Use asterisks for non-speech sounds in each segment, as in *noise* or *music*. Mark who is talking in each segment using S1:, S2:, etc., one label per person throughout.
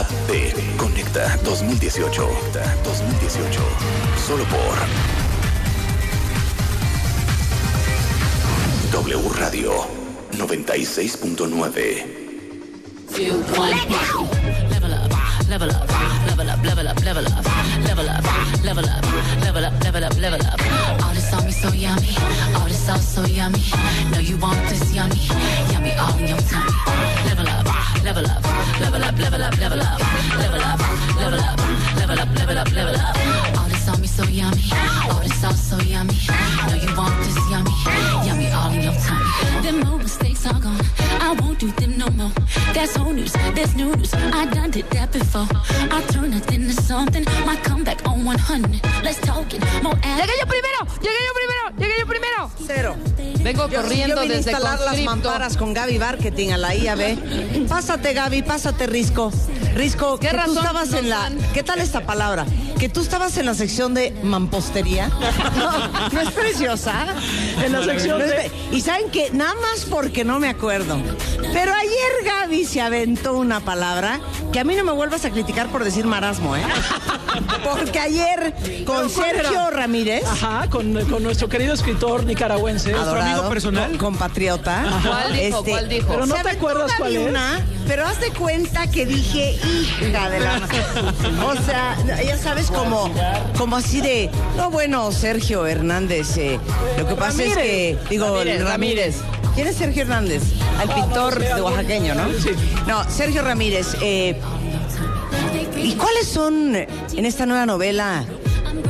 S1: IAB Conecta 2018. Conecta 2018. Solo por W Radio 96.9.
S2: two, one. Level up, level up, level up, level up, level up, level up, level up, level up, level up. All this on so yummy, all this so yummy. Know you want this yummy, yummy all in. Level up, level up, level up, level up, level up, level up, level up, level up, level up, level up. All this on me so yummy, all this sauce so yummy. Know you want this yummy, yummy all in your tummy. Are gone, I won't do them no more. That's old news, that's new news. I done did that before. I turn nothing to something. My comeback on 100. Let's talk it. More
S3: Llegué yo primero, llegué yo primero, llegué yo primero.
S4: Cero.
S3: Vengo
S4: Yo,
S3: corriendo
S4: yo vine a
S3: desde
S4: instalar las mamparas con Gaby Marketing a la IAB. Pásate, Gaby, pásate, Risco. Risco,
S3: ¿Qué
S4: que
S3: razón
S4: tú estabas en la... ¿Qué tal esta palabra? Que tú estabas en la sección de mampostería. *laughs* No, ¿no es preciosa.
S5: En la sección de-
S4: Y saben que nada más porque no me acuerdo. Pero ayer Gaby se aventó una palabra que a mí no me vuelvas a criticar por decir marasmo, ¿eh? Porque ayer con
S5: ¿Pero cuál
S4: Sergio
S5: era?
S4: Ramírez,
S5: Ajá, con, con nuestro querido escritor nicaragüense.
S4: adorado,
S5: personal.
S4: co- compatriota.
S3: ¿Cuál dijo?
S4: este,
S3: ¿Cuál dijo?
S5: Pero no te acuerdas cuál es.
S4: una, pero haz de cuenta que dije, hija de la... O sea, ya sabes, como, como así de, no, bueno, Sergio Hernández, eh, lo que pasa es que, digo,
S3: Ramírez, Ramírez.
S4: ¿Quién es Sergio Hernández? El pintor de oaxaqueño, ¿no?
S5: Sí.
S4: No, Sergio Ramírez. eh, ¿Y cuáles son en esta nueva novela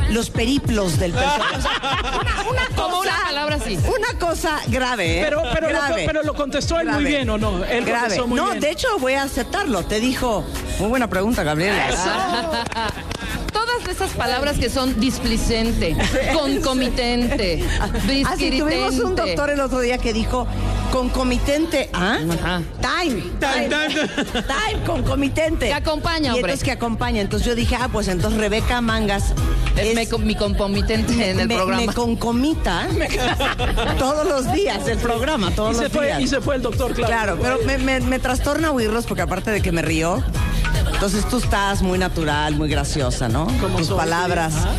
S4: los periplos del personaje? O sea, una, una *laughs*
S3: Como
S4: cosa-
S3: una palabra así.
S4: Una cosa grave, ¿eh?
S5: Pero, pero, lo,
S4: grave.
S5: pero lo contestó él muy
S4: Grave.
S5: bien, ¿o no? Él
S4: Grave.
S5: contestó muy
S4: no,
S5: bien.
S4: de hecho voy a aceptarlo. Te dijo, muy buena pregunta, Gabriela. *laughs*
S3: Todas esas palabras que son displicente, concomitente,
S4: Así Ah, tuvimos un doctor el otro día que dijo concomitente, ¿ah?
S3: Ajá.
S4: Time, time, time, concomitente.
S3: Que acompaña,
S4: Y
S3: hombre.
S4: entonces que acompaña. Entonces yo dije, ah, pues entonces Rebeca Mangas
S3: Es
S4: es-
S3: me- mi concomitente en el
S4: me,
S3: programa.
S4: me concomita *laughs* todos los días el programa, todos
S5: y, se
S4: los
S5: fue,
S4: días.
S5: y se fue el doctor, claro.
S4: Claro, pero me, me- me trastorna oírlos porque aparte de que me río, entonces tú estás muy natural, muy graciosa, ¿no?
S5: Como
S4: Tus
S5: soy,
S4: palabras.
S5: Ajá.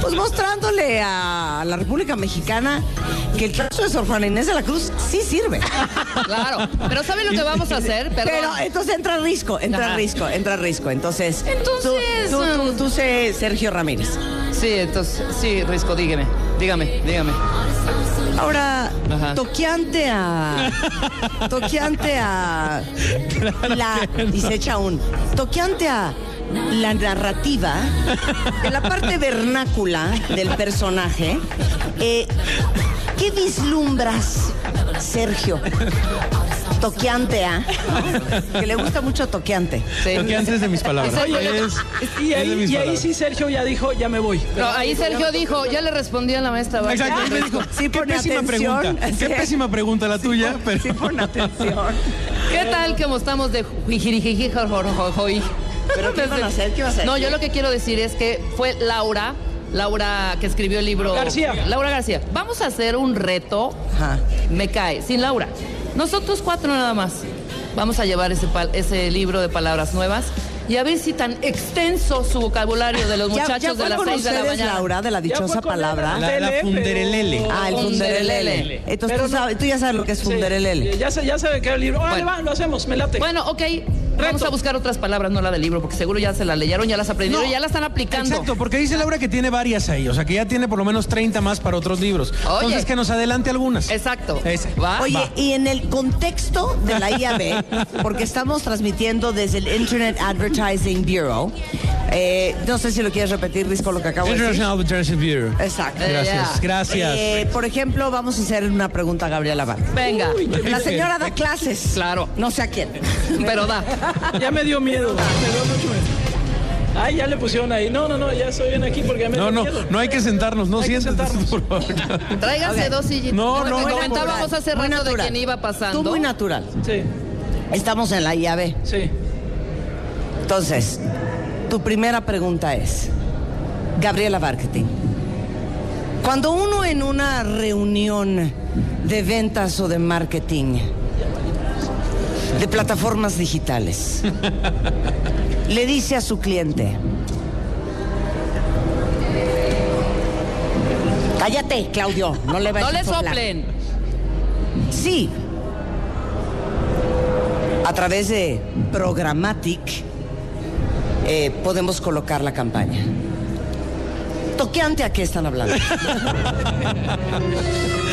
S4: Pues mostrándole a la República Mexicana que el caso de Sor Juana Inés de la Cruz sí sirve.
S3: Claro. Pero ¿sabe lo que vamos a hacer? Perdón.
S4: Pero entonces entra risco, entra
S3: Ajá.
S4: risco, entra risco. Entonces,
S3: Entonces,
S4: tú, tú, tú,
S3: um,
S4: tú sé Sergio Ramírez.
S3: Sí, entonces, sí, Risco, dígame. Dígame, dígame.
S4: Ahora,
S3: Ajá.
S4: toqueante a. Toqueante a. La, y se echa un. Toqueante a la narrativa de la parte vernácula del personaje. eh, ¿Qué vislumbras, Sergio? Toqueante a. Que le gusta mucho toqueante.
S3: Sí.
S6: Porque antes de mis palabras.
S3: Oye,
S6: es,
S5: Y
S6: es de
S5: ahí,
S6: mis
S5: y ahí
S6: palabras.
S5: sí Sergio ya dijo, ya me voy.
S3: No, ahí Sergio dijo, ya le respondí a la maestra.
S6: Exacto, él me dijo,
S4: Sí,
S6: qué pésima
S4: atención.
S6: pregunta. Qué
S4: Sí.
S6: pésima pregunta la tuya, pero
S4: Sí, pon atención.
S3: ¿Qué tal que estamos de jijirijiji, jorjorjojoy?
S4: ¿Pero qué van a hacer? ¿Qué vas a
S3: No,
S4: decir?
S3: yo lo que quiero decir es que fue Laura, Laura que escribió el libro.
S5: García.
S3: Laura García. Vamos a hacer un reto.
S4: Ajá.
S3: Me cae, sin Laura. Nosotros cuatro nada más. Vamos a llevar ese, pal- ese libro de palabras nuevas y a ver si tan extenso su vocabulario de los
S4: ¿Ya,
S3: muchachos
S4: ya
S3: de las
S4: con
S3: seis de la mañana.
S4: Laura, de la dichosa palabra?
S5: la-
S6: la, la funderelele.
S4: Ah, el
S3: Funderelele.
S4: Entonces tú,
S5: no-
S4: sabes, tú ya sabes lo que es funderelele.
S5: Sí, ya, se- ya sabe que era el libro. Órale,
S3: Bueno.
S5: va, lo hacemos, me late.
S3: Bueno, ok. Vamos a buscar otras palabras, no la del libro, porque seguro ya se la leyeron, ya las aprendieron,
S6: No.
S3: ya las están aplicando.
S6: Exacto, porque dice Laura que tiene varias ahí, o sea que ya tiene por lo menos 30 más para otros libros.
S3: Oye.
S6: Entonces que nos adelante algunas.
S3: Exacto.
S6: Ese.
S3: ¿Va?
S4: Oye,
S6: Va.
S4: y en el contexto de la IAB, *laughs* porque estamos transmitiendo desde el Internet Advertising Bureau, eh, no sé si lo quieres repetir, Risco, lo que acabo de decir.
S6: International Advertising Bureau.
S4: Exacto.
S3: Eh,
S6: Gracias, gracias.
S4: Eh, por ejemplo, vamos a hacer una pregunta a Gabriela Bar.
S3: Venga.
S4: La señora da clases.
S3: Claro.
S4: No sé a quién.
S3: Pero da. *laughs*
S5: Ya me dio miedo. Me dio mucho miedo. Ay, ya le pusieron ahí. No, no, no, ya estoy bien aquí porque ya me
S6: no,
S5: dio
S6: no,
S5: miedo.
S6: no hay que sentarnos, no siéntate, por favor. *laughs*
S3: Tráiganse dos sillitas.
S6: No, no, no,
S3: comentábamos hace
S4: Muy
S3: rato de
S4: natural.
S3: quién iba pasando.
S4: Tú muy natural.
S5: Sí,
S4: Estamos en la IAB.
S5: sí.
S4: Entonces, tu primera pregunta es, Gabriela Marketing, cuando uno en una reunión de ventas o de marketing, de plataformas digitales, *laughs* le dice a su cliente, cállate, Claudio, no le
S3: No
S4: vayas
S3: le
S4: soplar".
S3: soplen.
S4: Sí. A través de Programmatic eh, podemos colocar la campaña. Toqueante a qué están hablando. *laughs*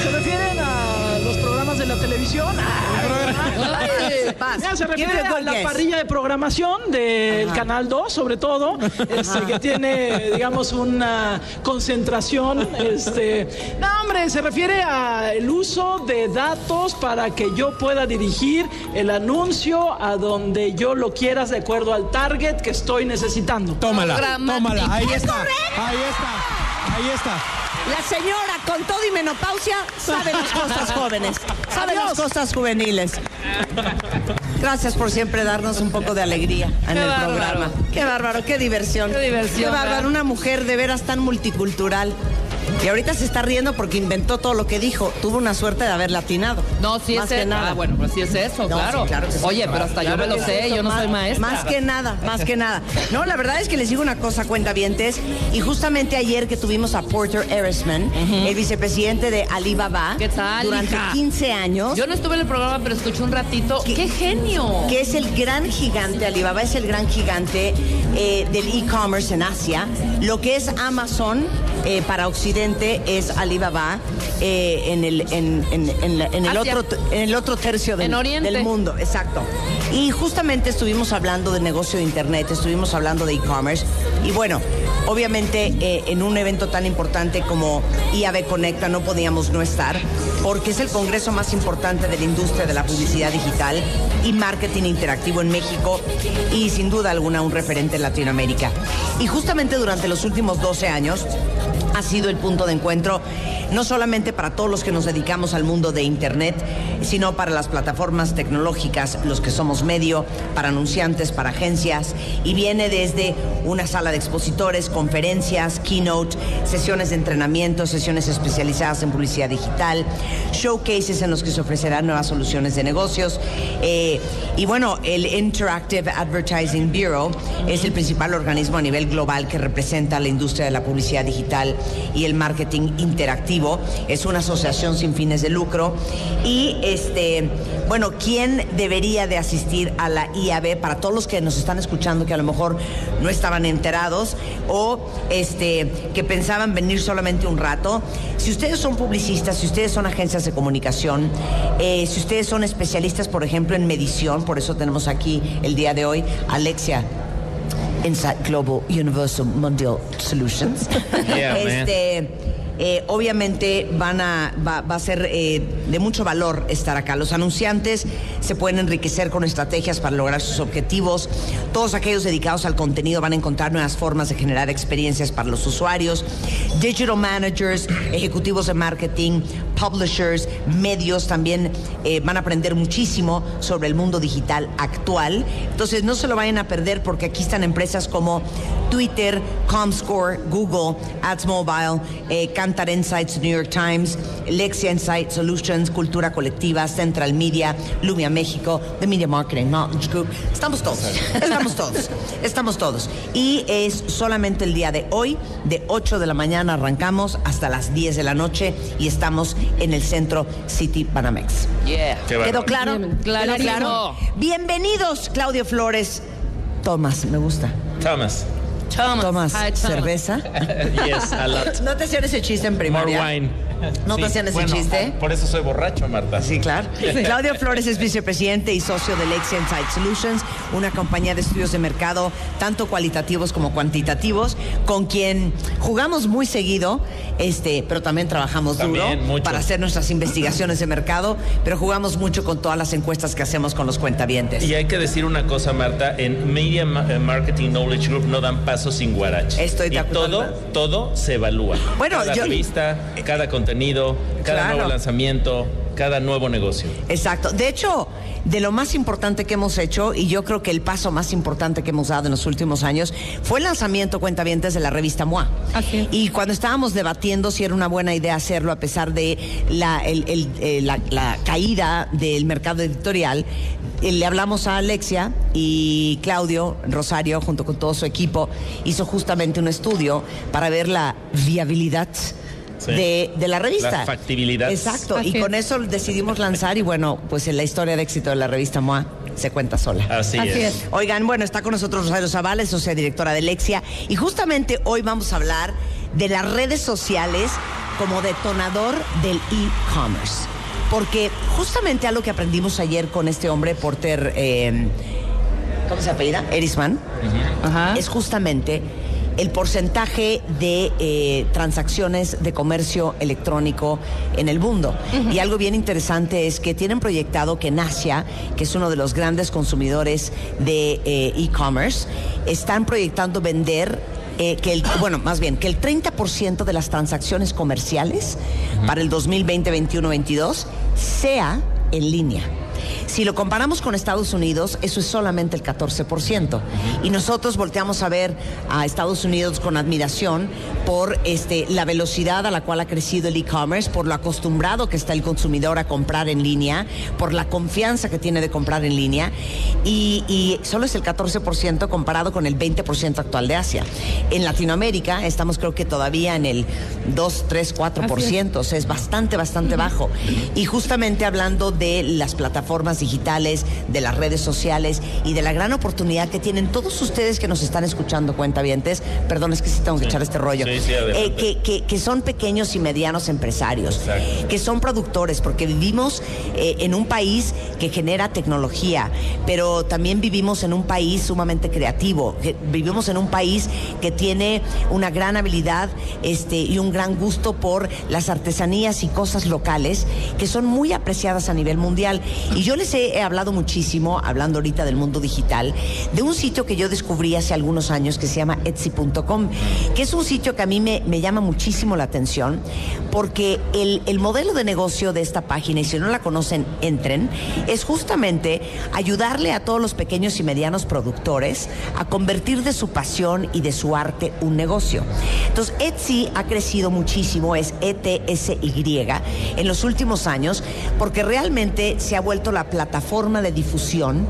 S5: ¿Se refieren a los programas de la televisión?
S4: Ay, vas.
S5: Ya, se refiere
S4: a
S5: la parrilla de programación del Canal 2, sobre todo, este, que tiene, digamos, una concentración. Este, no, hombre, se refiere al uso de datos para que yo pueda dirigir el anuncio a donde yo lo quieras de acuerdo al target que estoy necesitando.
S6: Tómala, tómala. Ahí
S4: ¡Es
S6: está. Ahí está. Ahí está.
S4: La señora con todo y menopausia sabe las cosas jóvenes, sabe las cosas juveniles. Gracias por siempre darnos un poco de alegría en
S3: Qué
S4: el
S3: bárbaro.
S4: programa. Qué bárbaro, qué diversión.
S3: Qué diversión,
S4: Qué bárbaro,
S3: ¿verdad?
S4: una mujer de veras tan multicultural. Y ahorita se está riendo porque inventó todo lo que dijo. Tuvo una suerte de haber latinado.
S3: No, sí
S4: Más
S3: es
S4: que nada.
S3: Ah, bueno, pues sí es eso,
S4: No,
S3: claro.
S4: sí, claro que sí.
S3: Oye, pero hasta yo me lo sé, yo no
S4: más-
S3: soy maestra.
S4: Más que nada, más que nada. No, la verdad es que les digo una cosa, cuentavientes. Y justamente ayer que tuvimos a Porter Erisman, el vicepresidente de Alibaba,
S3: ¿Qué tal,
S4: durante
S3: hija?
S4: 15 años,
S3: Yo no estuve en el programa, pero escuché un ratito. ¡Qué, genio!
S4: que es el gran gigante, Alibaba es el gran gigante eh, del e-commerce en Asia. Lo que es Amazon eh, para Occidente es Alibaba eh, en, el, en, en- en la- en el
S3: Asia.
S4: otro, en el otro tercio del mundo. Exacto. Y justamente estuvimos hablando de negocio de Internet, estuvimos hablando de e-commerce. Y bueno, obviamente eh, en un evento tan importante como IAB Conecta no podíamos no estar, porque es el congreso más importante de la industria de la publicidad digital y marketing interactivo en México y sin duda alguna un referente en Latinoamérica. Y justamente durante los últimos 12 años ha sido el punto de encuentro no solamente para todos los que nos dedicamos al mundo de Internet, sino para las plataformas tecnológicas, los que somos medio, para anunciantes, para agencias, y viene desde una sala de expositores, conferencias, keynote, sesiones de entrenamiento, sesiones especializadas en publicidad digital, showcases en los que se ofrecerán nuevas soluciones de negocios. eh, y bueno, el Interactive Advertising Bureau es el principal organismo a nivel global que representa la industria de la publicidad digital y el marketing interactivo. Es una asociación sin fines de lucro. Y este, bueno, ¿quién debería de asistir a la IAB para todos los que nos están escuchando que a lo mejor no estaban enterados o este que pensaban venir solamente un rato? Si ustedes son publicistas, si ustedes son agencias de comunicación, eh, si ustedes son especialistas, por ejemplo, en medición, por eso tenemos aquí el día de hoy Alexia Insight Global Universal Mondial Solutions. *laughs*
S7: Yeah, man.
S4: Eh, obviamente van a, va, a ser eh, de mucho valor estar acá. Los anunciantes se pueden enriquecer con estrategias para lograr sus objetivos. Todos aquellos dedicados al contenido van a encontrar nuevas formas de generar experiencias para los usuarios. Digital managers, ejecutivos de marketing, publishers, medios también eh, van a aprender muchísimo sobre el mundo digital actual. Entonces no se lo vayan a perder porque aquí están empresas como Twitter, Comscore, Google, Ads Mobile, Cantar Insights, New York Times, Lexia Insight Solutions, Cultura Colectiva, Central Media, Lumia México, The Media Marketing Knowledge Group. Estamos todos, estamos todos, estamos todos. Y es solamente el día de hoy, de 8 de la mañana arrancamos hasta las 10 de la noche y estamos en el centro City Banamex.
S3: Yeah.
S4: ¿Quedó claro?
S3: Bien,
S4: ¿Quedó
S3: clarísimo.
S4: claro? Bienvenidos, Claudio Flores. Tomás, me gusta.
S7: Thomas.
S3: Thomas.
S4: Tomás,
S3: Hi, Thomas.
S4: cerveza. *laughs*
S7: Yes, a lot.
S4: ¿No te hacían ese chiste en
S7: More
S4: primaria?
S7: wine.
S4: ¿No te hacían ese
S7: bueno,
S4: chiste?
S7: Por eso soy borracho, Marta.
S4: Sí, claro. *laughs* Claudio Flores es vicepresidente y socio de Lexia Insight Solutions, una compañía de estudios de mercado, tanto cualitativos como cuantitativos, con quien jugamos muy seguido, este, pero también trabajamos
S7: También,
S4: duro
S7: mucho.
S4: para hacer nuestras investigaciones de mercado, pero jugamos mucho con todas las encuestas que hacemos con los cuentavientes.
S7: Y hay que decir una cosa, Marta, en Media eh, Marketing Knowledge Group no dan paso sin guarache.
S4: Estoy de
S7: y
S4: acuerdo.
S7: todo, todo se evalúa.
S4: Bueno,
S7: cada
S4: yo-
S7: revista, cada contenido, cada
S4: Claro.
S7: nuevo lanzamiento, cada nuevo negocio.
S4: Exacto. De hecho, de lo más importante que hemos hecho, y yo creo que el paso más importante que hemos dado en los últimos años, fue el lanzamiento cuentavientes de la revista MOA.
S3: Así.
S4: Y cuando estábamos debatiendo si era una buena idea hacerlo, a pesar de la, el- el- eh, la- la caída del mercado editorial, eh, le hablamos a Alexia y Claudio Rosario, junto con todo su equipo, hizo justamente un estudio para ver la viabilidad.
S7: Sí.
S4: De, de la revista.
S7: La factibilidad.
S4: Exacto.
S8: Así
S4: y
S8: es.
S4: con eso decidimos lanzar y bueno, pues en la historia de éxito de la revista MOA se cuenta sola.
S7: Así,
S8: Así
S7: es.
S8: es.
S4: Oigan, bueno, está con nosotros Rosario Zavales, socia directora de Lexia, y justamente hoy vamos a hablar de las redes sociales como detonador del e-commerce. Porque justamente algo que aprendimos ayer con este hombre, Porter, eh, ¿cómo se apellida? Erisman,
S3: Ajá.
S4: es justamente el porcentaje de eh, transacciones de comercio electrónico en el mundo. Y algo bien interesante es que tienen proyectado que en Asia, que es uno de los grandes consumidores de eh, e-commerce, están proyectando vender eh, que el, bueno, más bien, que el 30% de las transacciones comerciales para el 2020, 21, 22 sea en línea. Si lo comparamos con Estados Unidos, eso es solamente el 14%. Y nosotros volteamos a ver a Estados Unidos con admiración por este, la velocidad a la cual ha crecido el e-commerce, por lo acostumbrado que está el consumidor a comprar en línea, por la confianza que tiene de comprar en línea. Y, y solo es el 14% comparado con el 20% actual de Asia. En Latinoamérica estamos creo que todavía en el 2, 3, 4%. O sea, es bastante, bastante bajo. Y justamente hablando de las plataformas digitales, de las redes sociales y de la gran oportunidad que tienen todos ustedes que nos están escuchando, cuentavientes, perdón, es que sí tengo que echar este rollo,
S7: Sí, sí.
S4: Eh, que, que- que son pequeños y medianos empresarios,
S7: Exacto.
S4: que son productores, porque vivimos eh, en un país que genera tecnología, pero también vivimos en un país sumamente creativo, que vivimos en un país que tiene una gran habilidad este, y un gran gusto por las artesanías y cosas locales que son muy apreciadas a nivel mundial. Y yo les he, hablado muchísimo, hablando ahorita del mundo digital, de un sitio que yo descubrí hace algunos años que se llama Etsy.com, que es un sitio que a mí me, llama muchísimo la atención porque el, el modelo de negocio de esta página, y si no la conocen, entren, es justamente ayudarle a todos los pequeños y medianos productores a convertir de su pasión y de su arte un negocio. Entonces, Etsy ha crecido muchísimo, es ETSY, en los últimos años, porque realmente se ha vuelto la plataforma de difusión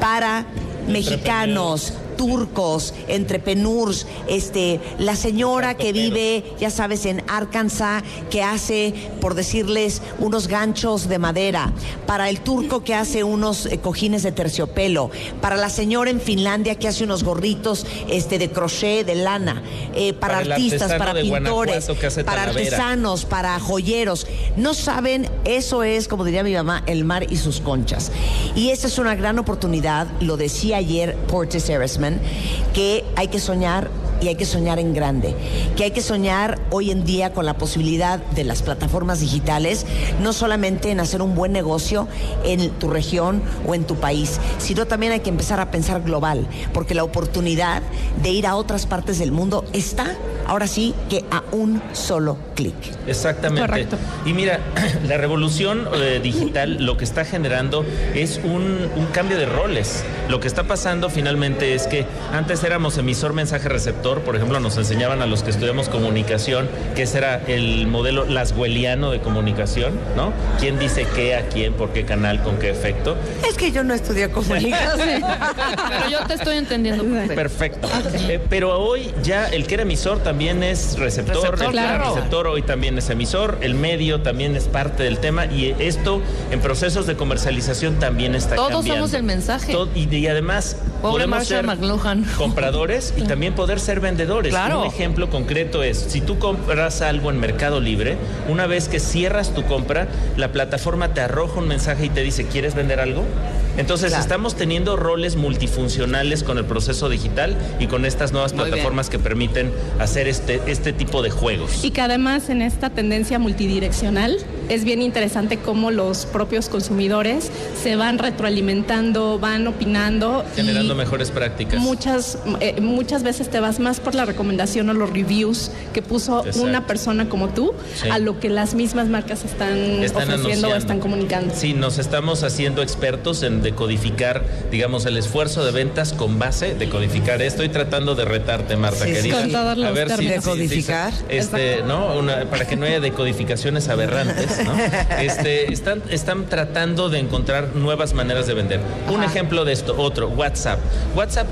S4: para mexicanos, turcos, entrepreneurs, este, la señora que vive, ya sabes, en Arkansas, que hace, por decirles, unos ganchos de madera, para el turco que hace unos eh, cojines de terciopelo, para la señora en Finlandia que hace unos gorritos este, de crochet, de lana, eh, para, artistas, para pintores, para artesanos, para joyeros. No saben, eso es, como diría mi mamá, el mar y sus conchas. Y esta es una gran oportunidad, lo decía ayer Portis Erisman, que hay que soñar y hay que soñar en grande, que hay que soñar hoy en día con la posibilidad de las plataformas digitales, no solamente en hacer un buen negocio en tu región o en tu país, sino también hay que empezar a pensar global, porque la oportunidad de ir a otras partes del mundo está, ahora sí, que a un solo clic.
S7: Exactamente.
S8: Correcto.
S7: Y mira, *clears throat* la revolución eh, digital lo que está generando es un, un cambio de roles. Lo que está pasando finalmente es que antes éramos emisor, mensaje, receptor. Por ejemplo, nos enseñaban a los que estudiamos comunicación que ese era el modelo laswelliano de comunicación, ¿no? ¿Quién dice qué a quién, por qué canal, con qué efecto?
S4: Es que yo no estudié comunicación. *laughs*
S3: Pero yo te estoy entendiendo. perfecto.
S7: Perfecto. Eh, pero hoy ya el que era emisor también es receptor,
S4: Receptor,
S7: el que era
S8: claro.
S7: receptor hoy también es emisor, el medio también es parte del tema y esto en procesos de comercialización también está
S3: Todos
S7: cambiando.
S3: somos el mensaje.
S7: Todo- y, y además
S3: Pobre
S7: podemos
S3: Marshall
S7: ser
S3: McLuhan.
S7: compradores y *laughs* también poder ser vendedores.
S3: Claro.
S7: Un ejemplo concreto es, si tú compras algo en Mercado Libre, una vez que cierras tu compra, la plataforma te arroja un mensaje y te dice, ¿quieres vender algo? Entonces
S4: Claro.
S7: estamos teniendo roles multifuncionales con el proceso digital y con estas nuevas
S3: Muy
S7: plataformas que permiten hacer este, este tipo de juegos.
S8: Y que además en esta tendencia multidireccional es bien interesante cómo los propios consumidores se van retroalimentando, van opinando.
S7: generando mejores prácticas.
S8: Muchas, eh, muchas veces te vas más por la recomendación o los reviews que puso
S7: Exacto.
S8: una persona como tú
S7: Sí.
S8: a lo que las mismas marcas están,
S7: Están
S8: ofreciendo o están comunicando.
S7: Sí, nos estamos haciendo expertos en decodificar, digamos, el esfuerzo de ventas con base de codificar. Estoy tratando de retarte, Marta,
S4: Sí,
S7: querida.
S8: Con todos los
S7: a ver si,
S8: términos.
S7: si- si-
S4: ¿Decodificar?
S7: este, ¿no? Una- para que no haya decodificaciones aberrantes. ¿No? Este, están, están tratando de encontrar nuevas maneras de vender. Un ejemplo de esto, otro, WhatsApp. WhatsApp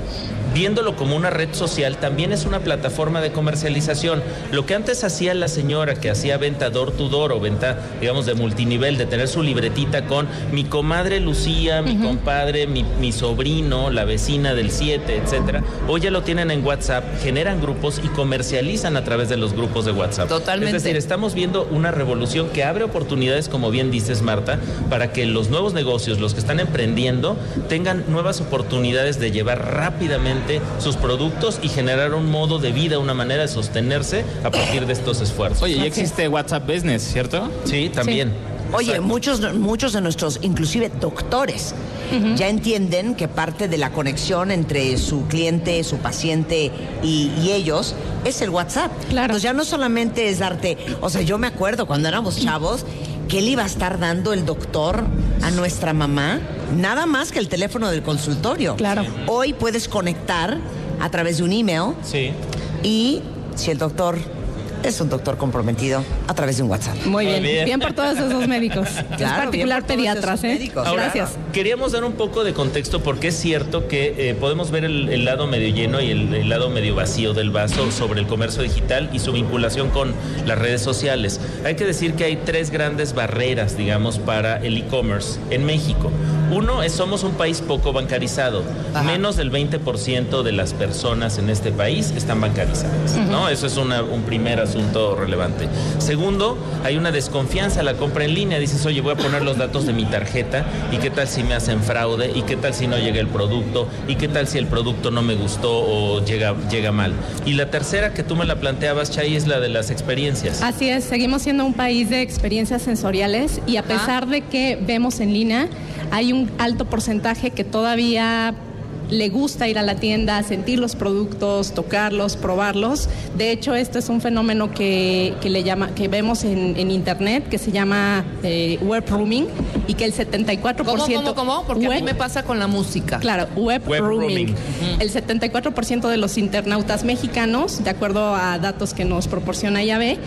S7: viéndolo como una red social, también es una plataforma de comercialización. Lo que antes hacía la señora que hacía venta door to door o venta, digamos, de multinivel, de tener su libretita con mi comadre Lucía, mi compadre, mi, mi sobrino, la vecina del 7, etcétera, hoy ya lo tienen en WhatsApp, generan grupos y comercializan a través de los grupos de WhatsApp.
S3: Totalmente.
S7: Es decir, estamos viendo una revolución que abre oportunidades, como bien dices, Marta, para que los nuevos negocios, los que están emprendiendo, tengan nuevas oportunidades de llevar rápidamente sus productos y generar un modo de vida, una manera de sostenerse a partir de estos esfuerzos.
S9: Oye, ya existe WhatsApp Business, ¿cierto?
S7: Sí, también.
S4: Oye, muchos, muchos de nuestros, inclusive doctores, ya entienden que parte de la conexión entre su cliente, su paciente y, y ellos es el WhatsApp.
S8: Claro.
S4: Entonces ya no solamente es darte, o sea, yo me acuerdo cuando éramos chavos que le iba a estar dando el doctor a nuestra mamá, nada más que el teléfono del consultorio.
S8: Claro.
S4: Hoy puedes conectar a través de un email
S7: Sí.
S4: y si el doctor es un doctor comprometido, a través de un WhatsApp.
S8: Muy
S7: Muy
S8: bien.
S7: bien.
S8: bien. por todos esos médicos. *laughs*
S4: Claro, bien
S8: particular pediatras, ¿eh?
S4: médicos.
S7: Ahora,
S8: Gracias.
S7: Queríamos dar un poco de contexto porque es cierto que eh, podemos ver el, el lado medio lleno y el, el lado medio vacío del vaso sobre el comercio digital y su vinculación con las redes sociales. Hay que decir que hay tres grandes barreras, digamos, para el e-commerce en México. Uno es somos un país poco bancarizado.
S4: Ajá.
S7: Menos del 20% de las personas en este país están bancarizadas. ¿no? Eso es una- un primer asunto relevante. Segundo, hay una desconfianza a la compra en línea. Dices, oye, voy a poner los datos de mi tarjeta y qué tal si me hacen fraude y qué tal si no llega el producto y qué tal si el producto no me gustó o llega, llega mal. Y la tercera que tú me la planteabas, Chay, es la de las experiencias.
S8: Así es, seguimos siendo un país de experiencias sensoriales y a pesar de que vemos en línea, hay un alto porcentaje que todavía le gusta ir a la tienda, sentir los productos, tocarlos, probarlos. De hecho, este es un fenómeno que, que le llama, que vemos en, en internet, que se llama eh, web rooming, y que el 74%...
S3: ¿Cómo, cómo, cómo? Porque a mí me pasa con la música.
S8: Claro, web,
S7: Web
S8: rooming.
S7: rooming.
S8: El 74% de los internautas mexicanos, de acuerdo a datos que nos proporciona Yahvé,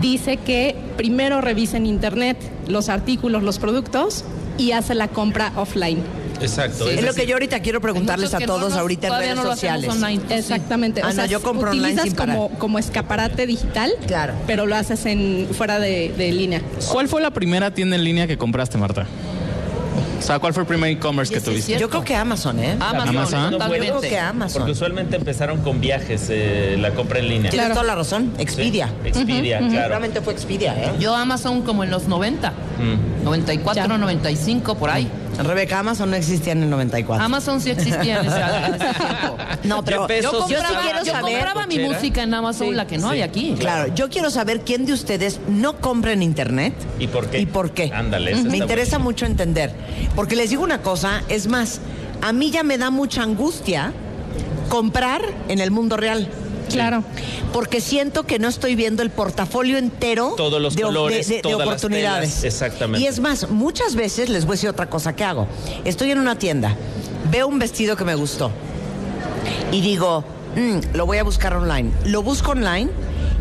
S8: dice que primero revisa en internet los artículos, los productos y hace la compra offline.
S7: Exacto.
S3: Sí.
S7: es
S4: Es lo que yo ahorita quiero preguntarles a
S3: no
S4: todos
S3: nos-
S4: ahorita en redes
S3: no
S4: sociales.
S3: online. Sí.
S8: Exactamente.
S4: Ah, no, yo compro online
S8: utilizas
S4: sin parar.
S8: como, como escaparate digital,
S4: Claro.
S8: pero lo haces en fuera de, de línea.
S9: ¿Cuál fue la primera tienda en línea que compraste, Marta? O sea, ¿cuál fue el primer e-commerce que tuviste?
S4: Yo creo que Amazon, ¿eh?
S3: Amazon,
S9: Amazon.
S3: totalmente.
S4: Yo creo que Amazon.
S7: Porque usualmente empezaron con viajes, eh, la compra en línea.
S4: Tienes
S8: Claro.
S4: toda la razón. Expedia.
S7: Sí, Expedia, claro.
S4: Seguramente fue Expedia, ¿eh?
S3: Yo Amazon como en los 90,
S7: Mm.
S3: 94,
S8: Ya.
S3: 95, por ahí.
S4: Rebeca, Amazon no existía en el 94.
S3: Amazon sí existía en ese, en ese tiempo.
S4: No, pero
S3: Yo
S4: yo sí
S3: compraba,
S4: quiero
S3: yo
S4: saber.
S3: compraba mi
S7: cochera.
S3: música en Amazon, la que no hay aquí.
S4: Claro, yo quiero saber quién de ustedes no compra en internet.
S7: ¿Y por qué?
S4: ¿Y por qué?
S7: Ándale, esa
S4: Me interesa mucho entender. Porque les digo una cosa, es más, a mí ya me da mucha angustia comprar en el mundo real.
S8: Claro.
S4: Porque siento que no estoy viendo el portafolio entero
S7: Todos los
S4: de,
S7: colores,
S4: de- de- de
S7: todas las
S4: oportunidades.
S7: telas, exactamente.
S4: Y es más, muchas veces les voy a decir otra cosa que hago. Estoy en una tienda, veo un vestido que me gustó y digo, "Mm, lo voy a buscar online. Lo busco online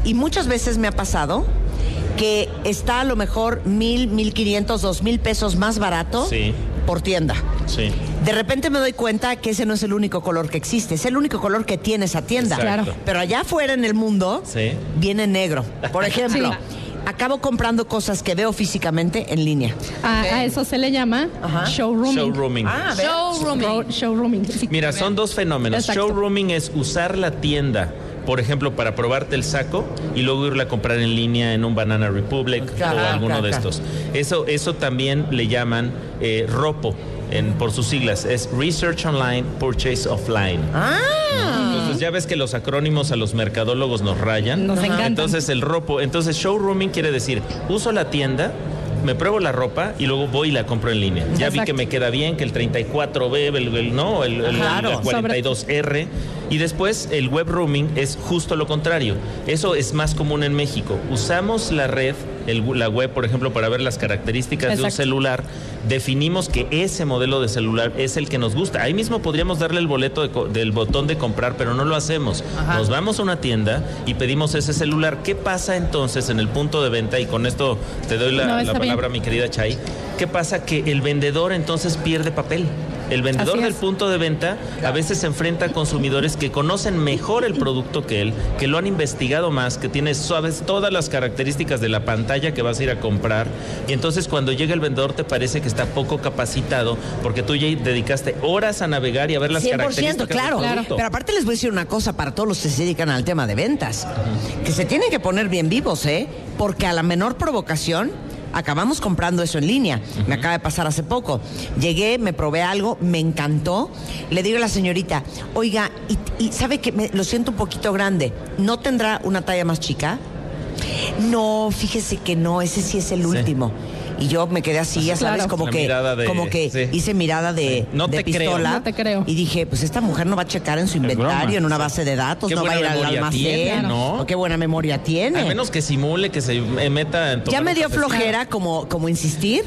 S4: y muchas veces me ha pasado que está a lo mejor mil, mil quinientos, dos mil pesos más barato
S7: Sí.
S4: por tienda.
S7: Sí.
S4: De repente me doy cuenta que ese no es el único color que existe, es el único color que tiene esa tienda.
S7: Claro.
S4: Pero allá afuera en el mundo
S7: Sí.
S4: viene negro. Por *laughs* ejemplo, acabo comprando cosas que veo físicamente en línea.
S8: A, a eso se le llama
S4: Ajá.
S8: showrooming.
S7: Showrooming.
S4: Ah.
S3: Showrooming.
S8: Show- showrooming. sí.
S7: Mira, son dos fenómenos.
S8: Exacto.
S7: Showrooming es usar la tienda, por ejemplo, para probarte el saco y luego irla a comprar en línea en un Banana Republic
S4: Claro,
S7: o alguno
S4: claro,
S7: de
S4: claro.
S7: estos. Eso, eso también le llaman eh, ROPO. En, por sus siglas, es Research Online, Purchase Offline.
S4: Ah,
S7: Entonces ya ves que los acrónimos a los mercadólogos nos rayan.
S8: Nos encantan.
S7: Entonces el ropo, entonces showrooming quiere decir, uso la tienda, me pruebo la ropa y luego voy y la compro en línea. Ya vi que me queda bien, que el 34B, el, el- no, el, el-
S4: Claro.
S7: el 42R. Y después el web rooming es justo lo contrario. Eso es más común en México. Usamos la red el- la web, por ejemplo, para ver las características de un celular, definimos que ese modelo de celular es el que nos gusta. Ahí mismo podríamos darle el boleto de del botón de comprar, pero no lo hacemos.
S3: Ajá.
S7: Nos vamos a una tienda y pedimos ese celular. ¿Qué pasa entonces en el punto de venta? Y con esto te doy la,
S8: No,
S7: la
S8: está
S7: palabra,
S8: bien.
S7: mi querida Chay. ¿Qué pasa? Que el vendedor entonces pierde papel. El vendedor del punto de venta a veces se enfrenta a consumidores que conocen mejor el producto que él, que lo han investigado más, que tiene sabes todas las características de la pantalla que vas a ir a comprar. Y entonces cuando llega el vendedor te parece que está poco capacitado porque tú ya dedicaste horas a navegar y a ver las
S4: 100%,
S7: características
S4: claro.
S7: del producto.
S4: Pero aparte les voy a decir una cosa para todos los que se dedican al tema de ventas. Que se tienen que poner bien vivos, ¿eh? Porque a la menor provocación acabamos comprando eso en línea. Me acaba de pasar hace poco. Llegué, me probé algo, me encantó. Le digo a la señorita, oiga, y, y sabe que me- lo siento un poquito grande. ¿No tendrá una talla más chica? No, fíjese que no, ese sí es el último. Y yo me quedé así, ya sabes,
S8: Claro.
S4: como que,
S7: de-
S4: como que
S7: sí.
S4: hice mirada de,
S7: Sí. No
S4: de
S7: te creo.
S4: pistola.
S8: No te creo.
S4: Y dije, pues esta mujer no va a checar en su inventario, en una base de datos,
S7: Qué
S4: no va a ir al almacén.
S7: tiene, ¿no?
S4: O qué buena memoria tiene.
S7: A menos que simule, que se meta en
S4: ya
S7: tomar
S4: me dio flojera como, como insistir,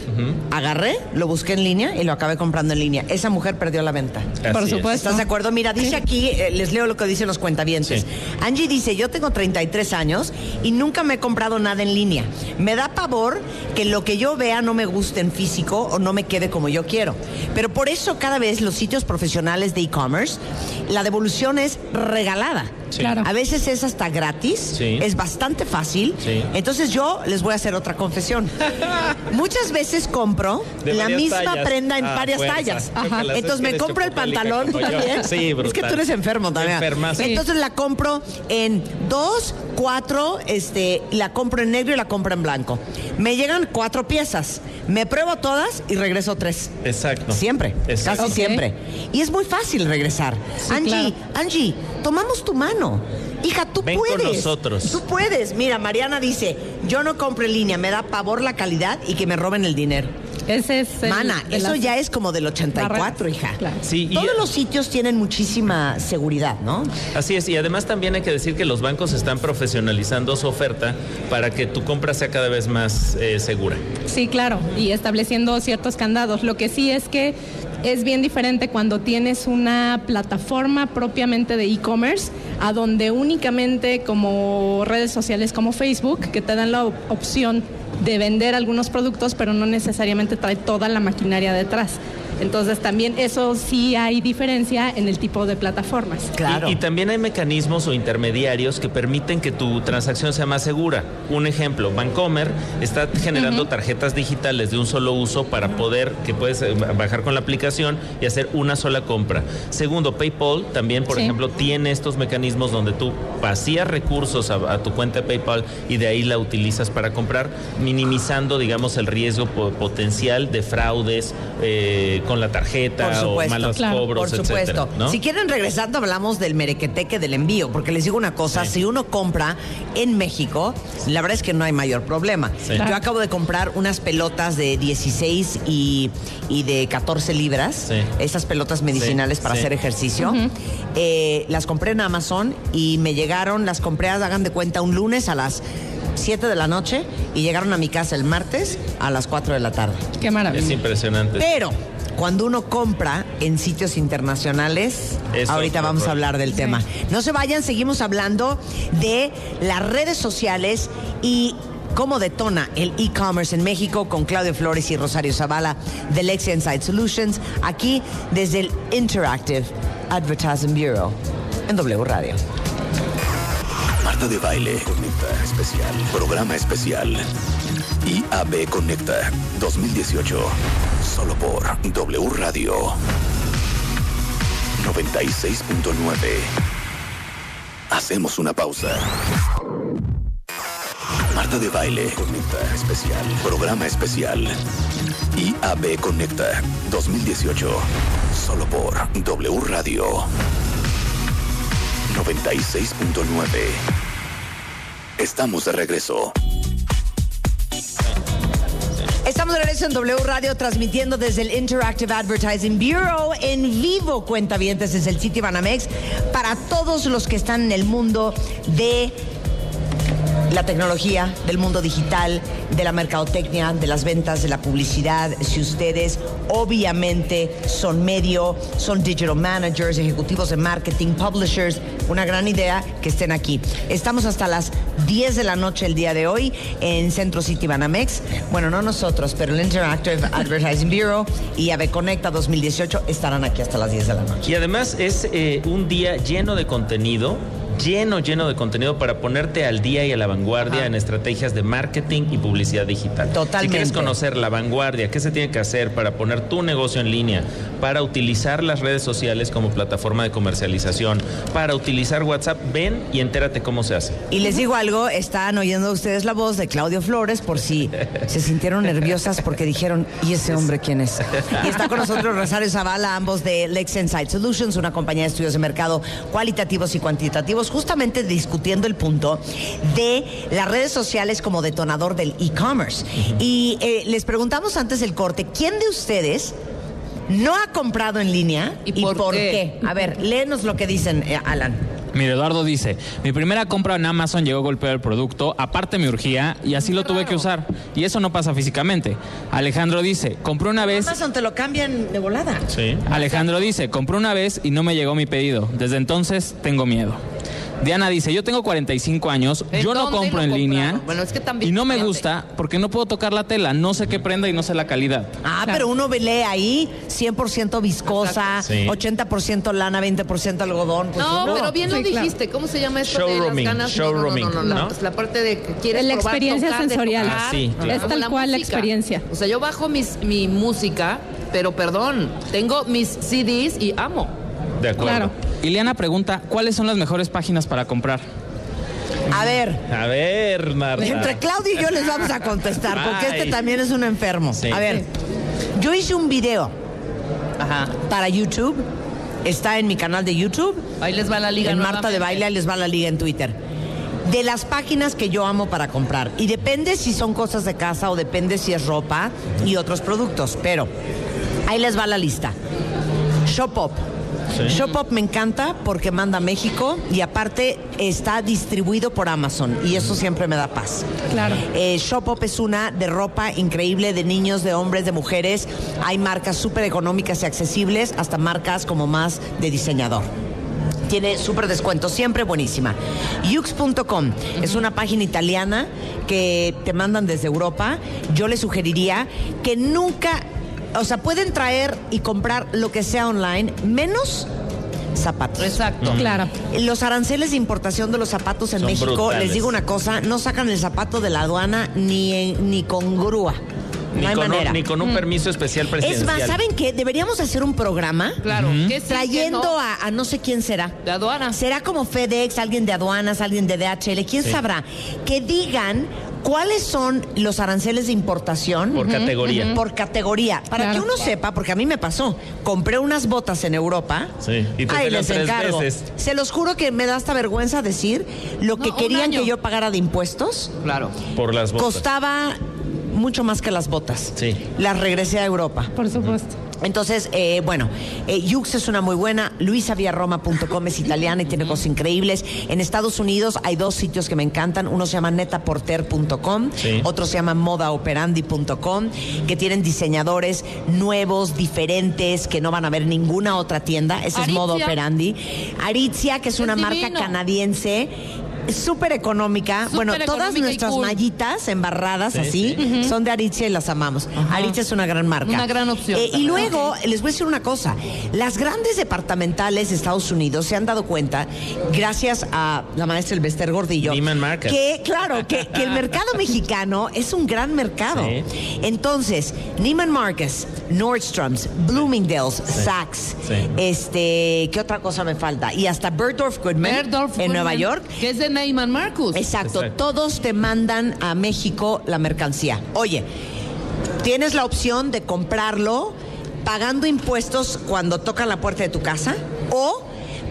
S4: agarré, lo busqué en línea y lo acabé comprando en línea. Esa mujer perdió la venta.
S7: Así
S8: Por
S7: es.
S8: supuesto.
S4: ¿Estás de acuerdo? Mira, dice aquí, eh, les leo lo que dicen los cuentavientes.
S7: Sí.
S4: Angie dice, yo tengo 33 años y nunca me he comprado nada en línea. Me da pavor que lo que yo vea no me guste en físico o no me quede como yo quiero. Pero por eso cada vez los sitios profesionales de e-commerce, la devolución es regalada.
S7: Sí.
S8: Claro.
S4: A veces es hasta gratis,
S7: Sí.
S4: es bastante fácil.
S7: Sí.
S4: Entonces yo les voy a hacer otra confesión. *laughs* Muchas veces compro
S7: De
S4: la misma
S7: tallas.
S4: prenda en
S7: Ah,
S4: varias
S7: fuerza.
S4: tallas.
S7: Es
S4: Entonces me compro el pantalón, ¿tú
S7: como yo.
S4: también?
S7: Sí,
S4: Es que tú eres enfermo también. Entonces la compro en dos, cuatro, este, la compro en negro y la compro en blanco. Me llegan cuatro piezas. Me pruebo todas y regreso tres.
S7: Exacto.
S4: Siempre,
S7: Exacto.
S4: casi siempre. Y es muy fácil regresar.
S8: Sí,
S4: Angie,
S8: claro.
S4: Angie, tomamos tu mano. Hija, tú
S7: Ven con
S4: puedes.
S7: nosotros.
S4: Tú puedes. Mira, Mariana dice, yo no compro en línea, me da pavor la calidad y que me roben el dinero.
S8: Ese es el-
S4: Mana, eso ya es como del 84,
S8: barreras.
S4: hija.
S8: Claro.
S7: Sí, y-
S4: Todos los sitios tienen muchísima seguridad, ¿no?
S7: Así es, y además también hay que decir que los bancos están profesionalizando su oferta para que tu compra sea cada vez más eh, segura.
S8: Sí, claro, y estableciendo ciertos candados. Lo que sí es que es bien diferente cuando tienes una plataforma propiamente de e-commerce, a donde únicamente como redes sociales como Facebook, que te dan la op- opción de vender algunos productos, pero no necesariamente trae toda la maquinaria detrás. Entonces también eso sí hay diferencia en el tipo de plataformas.
S4: Claro.
S7: Y, y también hay mecanismos o intermediarios que permiten que tu transacción sea más segura. Un ejemplo, Bancomer está generando tarjetas digitales de un solo uso para poder, que puedes eh, bajar con la aplicación y hacer una sola compra. Segundo, PayPal también, por
S8: Sí.
S7: ejemplo, tiene estos mecanismos donde tú vacías recursos a, a tu cuenta de PayPal y de ahí la utilizas para comprar, minimizando, digamos, el riesgo po- potencial de fraudes eh, con la tarjeta
S4: Por
S7: o malos
S8: Claro.
S7: cobros,
S4: Por supuesto.
S7: etcétera, ¿no?
S4: Si quieren regresando hablamos del merequeteque del envío, porque les digo una cosa, si uno compra en México, la verdad es que no hay mayor problema.
S7: Sí.
S4: Yo acabo de comprar unas pelotas de 16 y, y de 14 libras,
S7: Sí.
S4: esas pelotas medicinales
S7: Sí,
S4: para
S7: sí.
S4: hacer ejercicio. Eh, las compré en Amazon y me llegaron, las compré, hagan de cuenta, un lunes a las 7 de la noche y llegaron a mi casa el martes a las 4 de la tarde.
S8: Qué
S7: Es
S8: maravilla.
S7: impresionante.
S4: Pero cuando uno compra en sitios internacionales,
S7: Es
S4: ahorita vamos a hablar del tema. No se vayan, seguimos hablando de las redes sociales y cómo detona el e-commerce en México con Claudio Flores y Rosario Zavala de Lexia Insight Solutions, aquí desde el Interactive Advertising Bureau en W Radio.
S1: Marta de Baile Conecta Especial. Programa especial. IAB Conecta 2018. Solo por W Radio 96.9. Hacemos una pausa. Marta de Baile Conecta Especial. Programa especial. IAB Conecta 2018. Solo por W Radio 96.9. Estamos de regreso.
S4: Estamos de regreso en W Radio transmitiendo desde el Interactive Advertising Bureau en vivo, cuentavientes, desde el sitio Banamex, para todos los que están en el mundo de la tecnología, del mundo digital, de la mercadotecnia, de las ventas, de la publicidad. Si ustedes obviamente son medio, son digital managers, ejecutivos de marketing, publishers, una gran idea que estén aquí. Estamos hasta las 10 de la noche el día de hoy en Centro City Banamex. Bueno, no nosotros, pero el Interactive *laughs* Advertising Bureau y AVE Conecta 2018 estarán aquí hasta las 10 de la noche.
S7: Y además es eh, un día lleno de contenido lleno, lleno de contenido para ponerte al día y a la vanguardia en estrategias de marketing y publicidad digital.
S4: Totalmente.
S7: Si quieres conocer la vanguardia, qué se tiene que hacer para poner tu negocio en línea, para utilizar las redes sociales como plataforma de comercialización, para utilizar WhatsApp, ven y entérate cómo se hace.
S4: Y les digo algo, están oyendo ustedes la voz de Claudio Flores por si se sintieron *laughs* nerviosas porque dijeron, ¿y ese hombre quién es? Y está con nosotros *laughs* Rosario Zavala, ambos de Lex Insight Solutions, una compañía de estudios de mercado cualitativos y cuantitativos, justamente discutiendo el punto de las redes sociales como detonador del e-commerce. Y eh, les preguntamos antes del corte, ¿quién de ustedes no ha comprado en línea
S3: ¿Y por qué?
S4: A ver, léenos lo que dicen, eh, Alan.
S9: Mire, Eduardo dice, mi primera compra en Amazon llegó golpeado el producto, aparte me urgía y así lo tuve que usar. Y eso no pasa físicamente. Alejandro dice, compré una vez...
S4: Amazon te lo cambian de volada.
S7: Sí.
S9: Alejandro dice, compré una vez y no me llegó mi pedido. Desde entonces tengo miedo. Diana dice, yo tengo 45 años,
S3: ¿En
S9: yo no compro en línea?
S3: Bueno, es que también
S9: y no me gusta porque no puedo tocar la tela, no sé qué prenda y no sé la calidad.
S4: Ah, pero uno lee ahí 100% viscosa,
S7: Sí.
S4: 80% lana, 20% algodón. Pues
S3: No, pero bien lo
S8: Sí, claro.
S3: dijiste. ¿Cómo se llama esto
S7: Showrooming,
S3: de las ganas? No, no, no,
S7: showrooming,
S3: no, no, la,
S7: ¿no?
S3: pues la parte de que quieres
S8: La
S3: probar,
S8: experiencia
S3: tocar,
S8: sensorial.
S3: tocar.
S7: Ah, sí, claro.
S8: Es tal
S3: Como
S8: cual la experiencia.
S3: O sea, yo bajo mis, mi música, pero perdón, tengo mis CDs y amo.
S7: De acuerdo.
S8: Claro.
S9: Ileana pregunta, ¿cuáles son las mejores páginas para comprar?
S4: A ver,
S7: A ver, Marta.
S4: entre Claudio y yo les vamos a contestar, porque este también es un enfermo.
S7: Sí.
S4: A ver, yo hice un video
S3: Ajá.
S4: para YouTube, está en mi canal de YouTube,
S3: Ahí les va la liga.
S4: en Marta de. Baile, ahí les va la liga en Twitter. De las páginas que yo amo para comprar. Y depende si son cosas de casa o depende si es ropa y otros productos. Pero ahí les va la lista. Shopop. Shopop me encanta porque manda a México y aparte está distribuido por Amazon y eso siempre me da paz.
S8: Claro.
S4: Eh, Shopop es una de ropa increíble de niños, de hombres, de mujeres. Hay marcas súper económicas y accesibles, hasta marcas como más de diseñador. Tiene súper descuento, siempre buenísima. Yux.com es una página italiana que te mandan desde Europa. Yo les sugeriría que nunca, o sea, pueden traer y comprar lo que sea online, menos zapatos.
S3: Exacto.
S8: Claro.
S4: Los aranceles de importación de los zapatos en
S7: Son
S4: México,
S7: brutales.
S4: les digo una cosa, no sacan el zapato de la aduana ni, en- ni con grúa.
S7: Ni,
S4: no hay
S7: con
S4: manera.
S7: un, ni con un permiso especial
S4: es
S7: presidencial.
S4: más, ¿saben qué? Deberíamos hacer un programa
S3: Claro. ¿Qué sí,
S4: trayendo
S3: no?
S4: a, a no sé quién será.
S3: De aduana.
S4: Será como FedEx, alguien de aduanas, alguien de DHL, quién
S7: Sí.
S4: sabrá. Que digan cuáles son los aranceles de importación.
S7: Por categoría.
S4: Por categoría, para
S8: Claro.
S4: que uno sepa, porque a mí me pasó. Compré unas botas en Europa.
S7: Sí, y te salieron
S4: les
S7: tres
S4: encargo.
S7: veces.
S4: Se los juro que me da hasta vergüenza decir lo que
S3: No,
S4: querían que yo pagara de impuestos.
S3: Claro.
S7: Por las botas.
S4: Costaba mucho más que las botas.
S7: Sí.
S4: Las regresé a Europa.
S8: Por supuesto.
S4: Entonces, eh, bueno, eh, Yux es una muy buena, luisaviarroma.com es italiana y tiene cosas increíbles. En Estados Unidos hay dos sitios que me encantan, uno se llama netaporter.com,
S7: Sí.
S4: otro se llama modaoperandi.com, que tienen diseñadores nuevos, diferentes, que no van a ver ninguna otra tienda. Ese es. Moda Operandi. Aritzia, que es,
S3: Es
S4: una marca canadiense. Súper económica.
S3: Súper
S4: bueno, todas
S3: económica
S4: nuestras
S3: cool.
S4: mallitas embarradas
S7: Sí,
S4: así
S7: sí.
S4: son de Aritzia y las amamos. Aritzia es una gran marca.
S3: Una gran opción
S4: Eh, y luego, les voy a decir una cosa. Las grandes departamentales de Estados Unidos se han dado cuenta, gracias a la maestra Elbester Gordillo,
S7: Neiman Marcus.
S4: que, claro, que, que el mercado *laughs* mexicano es un gran mercado.
S7: Sí.
S4: Entonces, Neiman Marcus, Nordstrom's, Bloomingdale's, Saks,
S7: Sí.
S4: este, ¿qué otra cosa me falta? Y hasta Bergdorf Goodman en
S3: Goodman,
S4: Nueva York.
S3: Que es de Neyman Marcus.
S4: Exacto,
S7: Exacto.
S4: todos te mandan a México la mercancía. Oye, tienes la opción de comprarlo pagando impuestos cuando toca la puerta de tu casa o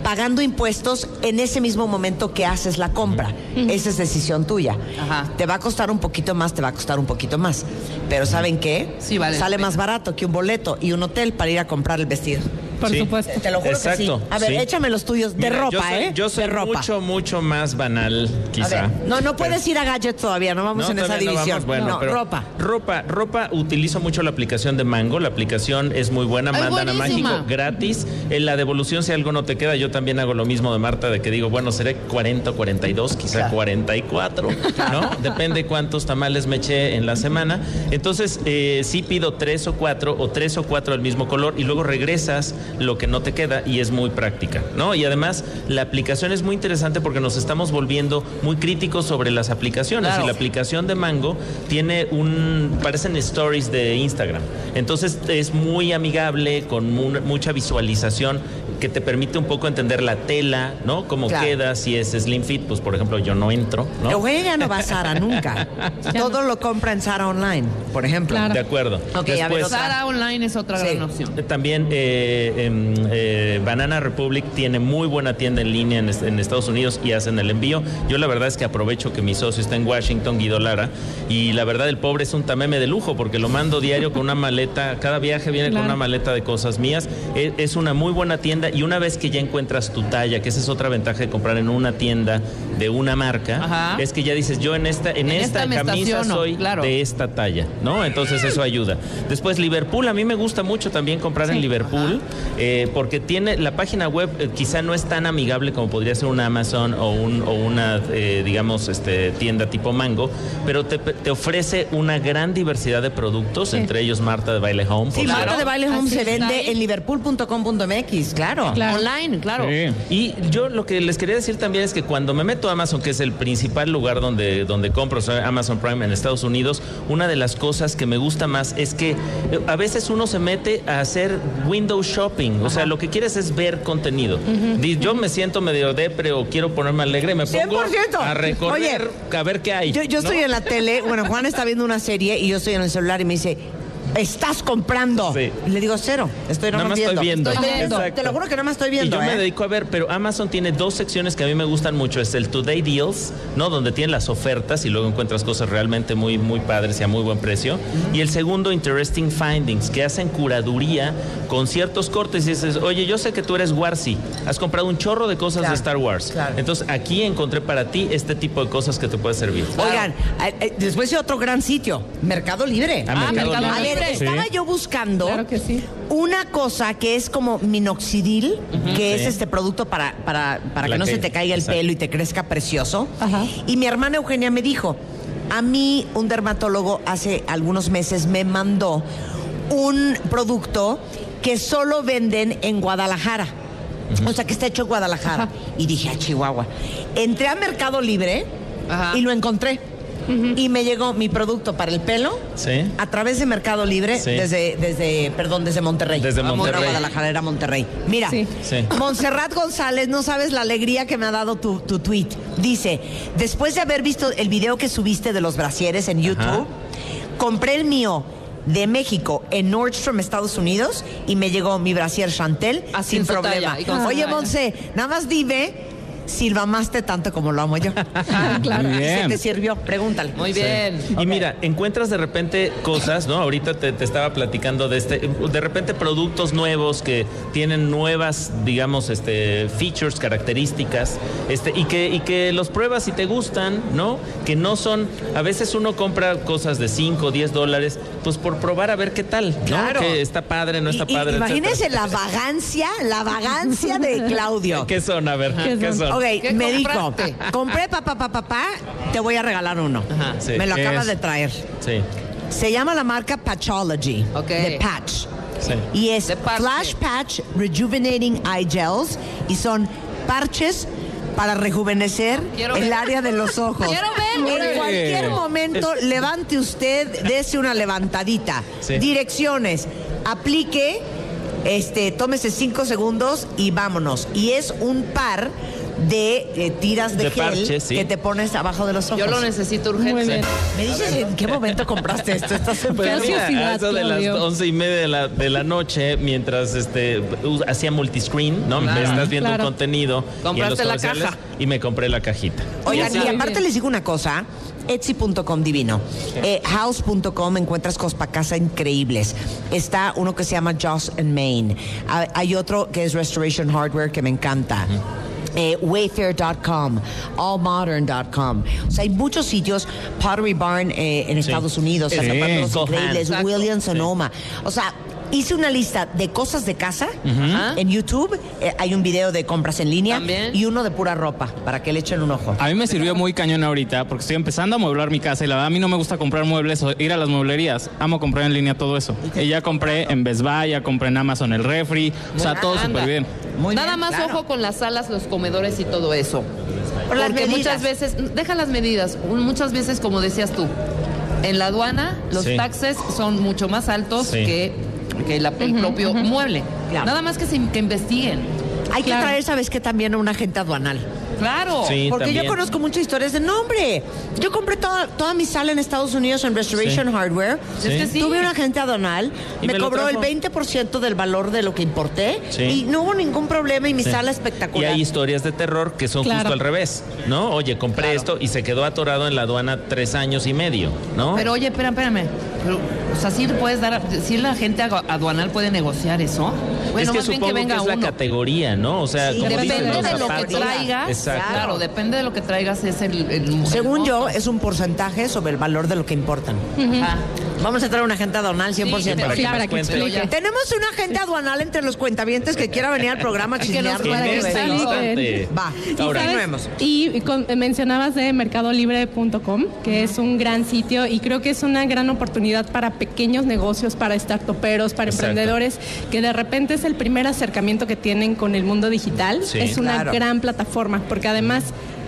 S4: pagando impuestos en ese mismo momento que haces la compra. Esa es decisión tuya.
S3: Ajá.
S4: Te va a costar un poquito más, te va a costar un poquito más. Pero ¿saben qué?
S3: Sí, vale
S4: Sale más barato que un boleto y un hotel para ir a comprar el vestido.
S8: Por
S7: Sí.
S8: supuesto.
S4: Te lo juro
S7: Exacto,
S4: que sí. A ver,
S7: sí.
S4: échame los tuyos de
S7: Mira,
S4: ropa,
S7: yo soy,
S4: ¿eh?
S7: Yo soy
S4: de ropa.
S7: mucho, mucho más banal, quizá.
S4: no, no puedes ir a gadgets todavía, no vamos
S7: No,
S4: en esa
S7: todavía no
S4: división.
S7: vamos, bueno,
S4: no,
S7: pero
S4: ropa.
S7: Ropa, ropa, utilizo mucho la aplicación de Mango. La aplicación es muy buena,
S3: Ay,
S7: mandan a. Mágico gratis. En la devolución, si algo no te queda, yo también hago lo mismo de Marta, de que digo, bueno, seré 40 o 42, quizá 44, ¿no? *laughs* Depende cuántos tamales me eché en la semana. Entonces, eh, sí pido tres o cuatro, o tres o cuatro del mismo color, y luego regresas lo que no te queda, y es muy práctica, ¿no? Y además, la aplicación es muy interesante porque nos estamos volviendo muy críticos sobre las aplicaciones.
S3: Claro.
S7: Y la aplicación de Mango tiene un, parecen stories de Instagram. Entonces es muy amigable, con mu- mucha visualización que te permite un poco entender la tela, ¿no? Cómo
S4: Claro.
S7: queda, si es slim fit, pues por ejemplo yo no entro, ¿no?
S4: Ya no va a Sara *laughs* nunca. Todo lo compra en Sara Online, por ejemplo.
S8: Claro.
S7: De acuerdo.
S4: Ok, a ver,
S7: Después,
S4: otra.
S3: Sara Online es otra
S4: Sí.
S3: gran opción.
S7: También eh, eh, Banana Republic tiene muy buena tienda en línea en, est- en Estados Unidos y hacen el envío. Yo la verdad es que aprovecho que mi socio está en Washington, Guido Lara, y la verdad el pobre es un tameme de lujo porque lo mando diario con una maleta, cada viaje viene con una maleta de cosas mías. E- Es, una muy buena tienda y una vez que ya encuentras tu talla, que esa es otra ventaja de comprar en una tienda de una marca,
S3: Ajá.
S7: es que ya dices, yo en esta, en
S3: En
S7: esta, camisa soy
S3: claro.
S7: de esta talla, ¿no? Entonces eso ayuda. Después Liverpool, a mí me gusta mucho también comprar en Liverpool, eh, porque tiene la página web eh, quizá no es tan amigable como podría ser una Amazon o, un- o una, eh, digamos, este, tienda tipo Mango, pero te, te ofrece una gran diversidad de productos, entre ellos Marta de Baile Home.
S4: Sí, Marta de Baile Home
S8: Así
S4: se vende
S8: ahí.
S4: en liverpool.com.mx, claro.
S8: Claro.
S3: Online, claro.
S9: Sí.
S7: Y yo lo que les quería decir también es que cuando me meto a Amazon, que es el principal lugar donde, donde compro, o sea, Amazon Prime en Estados Unidos, una de las cosas que me gusta más es que eh, a veces uno se mete a hacer window shopping, o sea, lo que quieres es ver contenido. Yo me siento medio depre o quiero ponerme alegre, me pongo
S4: 100%.
S7: a recorrer, a ver qué hay.
S4: Yo, yo
S7: ¿no?
S4: estoy en la tele, bueno, Juan está viendo una serie y yo estoy en el celular y me dice, estás comprando.
S7: Sí.
S4: Le digo, cero, estoy
S7: Nada más estoy viendo.
S4: Estoy viendo.
S7: Exacto.
S4: Te lo juro que nada más estoy viendo.
S7: Y yo me
S4: ¿eh?
S7: dedico a ver, pero Amazon tiene dos secciones que a mí me gustan mucho. Es el Today Deals, ¿no? Donde tiene las ofertas y luego encuentras cosas realmente muy, muy padres y a muy buen precio. Y el segundo, Interesting Findings, que hacen curaduría con ciertos cortes. Y dices, oye, yo sé que tú eres Warsi, has comprado un chorro de cosas
S4: Claro,
S7: de Star Wars.
S4: claro.
S7: Entonces aquí encontré para ti este tipo de cosas que te puede servir.
S4: Oigan, eh, eh, después de otro gran sitio, Mercado Libre.
S7: Ah, Mercado
S3: Mercado
S4: A
S7: Libre.
S4: ver, Estaba yo buscando
S8: Claro que sí.
S4: una cosa que es como minoxidil, que es este producto para, para, para que no se te caiga el
S7: exacto.
S4: pelo y te crezca precioso.
S8: Ajá.
S4: Y mi hermana Eugenia me dijo, a mí un dermatólogo hace algunos meses me mandó un producto que solo venden en Guadalajara. O sea, que está hecho en Guadalajara. Y dije, a Chihuahua. Entré a Mercado Libre
S3: Ajá.
S4: y lo encontré. Y me llegó mi producto para el pelo
S7: Sí.
S4: a través de Mercado Libre
S7: Sí.
S4: desde, desde, perdón, desde Monterrey.
S7: Desde Monterrey.
S4: Guadalajara, era Monterrey. Mira,
S8: Sí.
S7: Sí.
S4: Montserrat González, no sabes la alegría que me ha dado tu, tu tweet. Dice, después de haber visto el video que subiste de los brasieres en YouTube,
S7: Ajá.
S4: compré el mío de México en Nordstrom, Estados Unidos, y me llegó mi brasier Chantel
S3: Así
S4: sin problema.
S3: talla
S4: Oye. Monse, nada más dime si lo amaste tanto como lo amo yo. *laughs* *laughs*
S8: Claro.
S9: Muy
S4: ¿Y se te sirvió? Pregúntale.
S3: Muy bien.
S7: Y mira, encuentras de repente cosas, ¿no? Ahorita te, te estaba platicando de este, de repente productos nuevos que tienen nuevas, digamos, este, features, características, este, y que, y que los pruebas y te gustan, ¿no? Que no son, a veces uno compra cosas de 5 o 10 dólares, pues por probar a ver qué tal, ¿no?
S4: Claro.
S7: Que está padre, no está
S4: Y-
S7: padre.
S4: imagínense la vagancia, la vagancia de Claudio. *laughs*
S7: ¿Qué son? A ver, ¿qué, son?
S4: Ok,
S3: ¿Qué
S4: me dijo,
S3: compraste?
S4: compré papá, papá, papá, te voy a regalar uno.
S3: Ajá.
S7: Sí.
S4: Me lo
S9: ¿Qué
S4: acabas
S9: es?
S4: de traer.
S7: Sí,
S4: Se llama la marca Patchology.
S3: Ok.
S4: De Patch.
S7: sí.
S4: Y es
S3: De parche.
S4: Flash Patch Rejuvenating Eye Gels. Y son parches para rejuvenecer
S3: Quiero
S4: el
S3: ver.
S4: área de los *laughs* ojos.
S3: Quiero ver.
S4: En cualquier momento, levante usted, dése una levantadita.
S7: Sí.
S4: Direcciones. Aplique, este, tómese cinco segundos y vámonos. Y es un par de eh, tiras de,
S7: De
S4: gel
S7: parche, sí.
S4: que te pones abajo de los ojos.
S3: Yo lo necesito urgente.
S8: Muy bien.
S4: ¿Me dices en qué momento compraste esto? Estás *laughs*
S7: Pues
S4: enfermo.
S7: mira, a eso de las once y media de la, de la noche, mientras este hacía multiscreen, ¿no? Me estás viendo
S8: Claro.
S7: un contenido y en los
S3: Compraste la
S7: comerciales,
S3: caja.
S7: y me compré la cajita.
S4: Oigan,
S8: Sí,
S4: y aparte les digo una cosa, Etsy.com divino. Eh, house.com encuentras cosas para casa increíbles. Está uno que se llama Joss and Main. Ah, Hay otro que es Restoration Hardware que me encanta. Eh, Wayfair.com, allmodern.com. O sea, hay muchos sitios, Pottery Barn eh, en Estados Unidos,
S9: Sí.
S4: Zapatos
S7: Cohan.
S4: Increíbles,
S3: Exacto.
S4: Williams Sonoma. O sea, hice una lista de cosas de casa en YouTube. eh, hay un video de compras en línea
S3: También.
S4: y uno de pura ropa para que le echen un ojo.
S9: A mí me sirvió muy cañón ahorita porque estoy empezando a mueblar mi casa y la verdad a mí no me gusta comprar muebles o ir a las mueblerías. Amo comprar en línea todo eso. Y ya compré en Best Buy, ya compré en Amazon el refri, o sea, todo súper bien.
S4: Muy
S3: Nada
S4: bien,
S3: más
S4: claro.
S3: ojo con las salas, los comedores y todo eso.
S4: Por
S3: Porque muchas veces, deja las medidas, muchas veces, como decías tú, en la aduana los
S7: Sí.
S3: taxes son mucho más altos
S7: Sí.
S3: que, que la- el propio mueble.
S4: Claro.
S3: Nada más que, se, que investiguen.
S4: Hay que traer, ¿sabes qué? También a un agente aduanal.
S3: Claro.
S7: Sí,
S4: Porque
S7: también.
S4: yo conozco muchas historias de nombre. Yo compré toda, toda mi sala en Estados Unidos en Restoration
S7: Sí.
S4: Hardware.
S7: Sí. Es que
S3: sí.
S4: Tuve un agente aduanal,
S7: Y
S4: me, cobró el
S7: trajo.
S4: 20% del valor de lo que importé
S7: Sí.
S4: y no hubo ningún problema y mi
S7: Sí.
S4: sala
S7: Y
S4: espectacular.
S7: hay historias de terror que son
S8: Claro.
S7: justo al revés, ¿no? Oye, compré esto y se quedó atorado en la aduana tres años y medio, ¿no?
S3: Pero oye, espérame, espérame. Pero, o sea, sí puedes dar, sí la gente aduanal puede negociar eso. Bueno,
S7: es que
S3: más
S7: supongo
S3: que
S7: que,
S3: venga
S7: es la
S3: uno.
S7: categoría, ¿no? O sea,
S4: Sí,
S7: como
S3: Depende
S7: dicen los
S3: de lo que traigas.
S7: Exacto.
S3: Claro, depende de lo que traigas es el, el-
S4: Según
S3: el
S4: yo, es un porcentaje sobre el valor de lo que importan.
S3: Ajá.
S4: Vamos a traer un agente aduanal 100%.
S3: Sí,
S8: Sí, para que
S7: cuente.
S8: explique.
S4: Tenemos un agente aduanal entre los cuentavientes que quiera venir al programa a
S3: Para que
S7: este.
S4: Va, continuemos.
S8: Y- y con- mencionabas de mercadolibre.com, que es un gran sitio y creo que es una gran oportunidad para pequeños negocios, para startuperos, para
S7: Exacto.
S8: emprendedores, que de repente es el primer acercamiento que tienen con el mundo digital.
S7: Sí.
S8: es una
S4: Claro.
S8: gran plataforma, porque además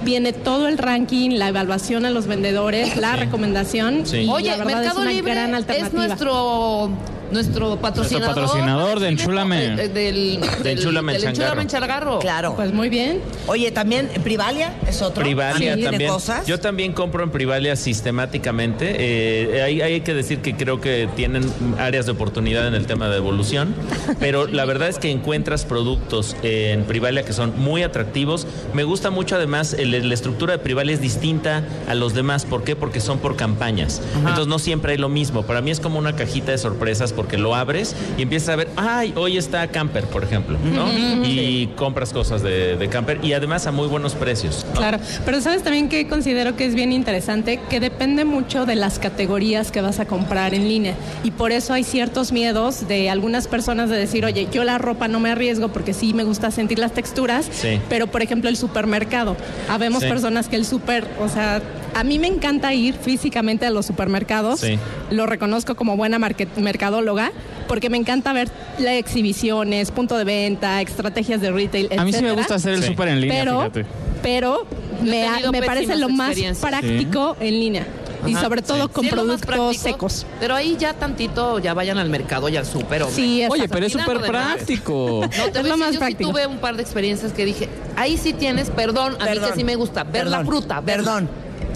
S8: viene todo el ranking, la evaluación a los vendedores, la recomendación.
S7: Sí.
S8: y
S3: Oye,
S8: la
S3: Mercado
S8: es una
S3: Libre
S8: gran
S3: es nuestro nuestro patrocinador.
S9: patrocinador de Enchúlame.
S3: eh, Del, del,
S7: Enchúlame
S3: del
S7: Changarro.
S3: Enchúlame Changarro.
S4: Claro.
S8: Pues muy bien.
S4: Oye, también Privalia es otro.
S7: Privalia
S4: Sí, de
S7: también.
S4: cosas.
S7: Yo también compro en Privalia sistemáticamente. Eh, hay, hay que decir que creo que tienen áreas de oportunidad en el tema de evolución, *laughs* pero la verdad es que encuentras productos en Privalia que son muy atractivos. Me gusta mucho además el- la estructura de Privalia es distinta a los demás. ¿Por qué? Porque son por campañas. Entonces no siempre hay lo mismo. Para mí es como una cajita de sorpresas porque lo abres y empiezas a ver, ay, hoy está Camper, por ejemplo, ¿no? Y compras cosas de, de Camper y además a muy buenos precios. ¿no?
S8: Claro, pero sabes también que considero que es bien interesante, que depende mucho de las categorías que vas a comprar en línea. Y por eso hay ciertos miedos de algunas personas de decir, oye, yo la ropa no me arriesgo porque sí me gusta sentir las texturas,
S7: Sí.
S8: pero por ejemplo el supermercado. Habemos
S7: Sí.
S8: personas que el super, o sea, a mí me encanta ir físicamente a los supermercados,
S7: Sí.
S8: lo reconozco como buena market- mercadóloga, porque me encanta ver las exhibiciones, punto de venta, estrategias de retail,
S9: A mí sí me gusta hacer el
S7: Sí.
S9: súper en línea,
S8: pero,
S9: fíjate.
S8: pero me, ha- me parece lo más práctico en línea. Y sobre todo
S3: sí.
S8: con
S3: Sí, es
S8: productos
S3: práctico,
S8: secos.
S3: Pero ahí ya tantito, ya vayan al mercado y al súper.
S8: Sí,
S9: Oye,
S8: exacto.
S9: pero es súper práctico.
S3: No, te
S8: Es
S3: voy
S8: lo
S3: decir,
S8: más
S3: yo
S8: práctico.
S3: sí tuve un par de experiencias que dije, ahí sí tienes, perdón, a mí que sí me gusta, ver la
S4: perdón,
S3: fruta. ver-
S4: Perdón.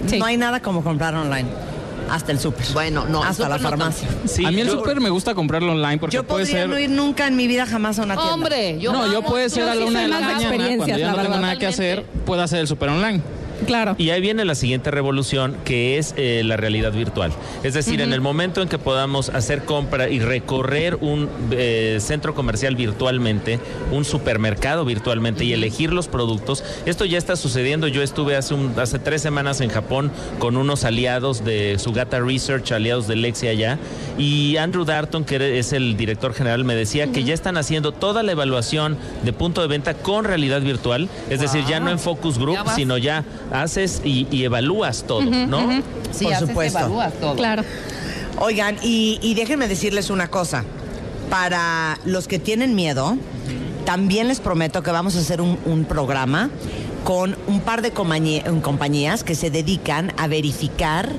S8: Sí.
S4: No hay nada como comprar online. Hasta el súper.
S3: Bueno, no,
S4: Hasta la
S3: no
S4: farmacia.
S7: Sí,
S9: a mí el súper me gusta comprarlo online porque
S4: Yo
S9: puede
S4: podría
S9: ser...
S4: no ir nunca en mi vida jamás a una tienda.
S3: Hombre, yo
S9: no, yo puede ser a la una de la mañana, cuando ya no tengo nada que hacer, puedo hacer el súper online.
S8: Claro.
S7: Y ahí viene la siguiente revolución, que es eh, la realidad virtual. Es decir, en el momento en que podamos hacer compra y recorrer un eh, centro comercial virtualmente, un supermercado virtualmente y elegir los productos, esto ya está sucediendo. Yo estuve hace, un- hace tres semanas en Japón con unos aliados de Sugata Research, aliados de Lexi allá, y Andrew Darton, que es el director general, me decía que ya están haciendo toda la evaluación de punto de venta con realidad virtual, es decir, ya no en focus group,
S3: Ya
S7: sino ya haces y, y evalúas todo, ¿no?
S3: Sí,
S4: Por
S3: haces,
S4: supuesto.
S3: evalúas todo.
S8: Claro.
S4: Oigan, y, y déjenme decirles una cosa. Para los que tienen miedo, también les prometo que vamos a hacer un, un programa con un par de compañía- compañías que se dedican a verificar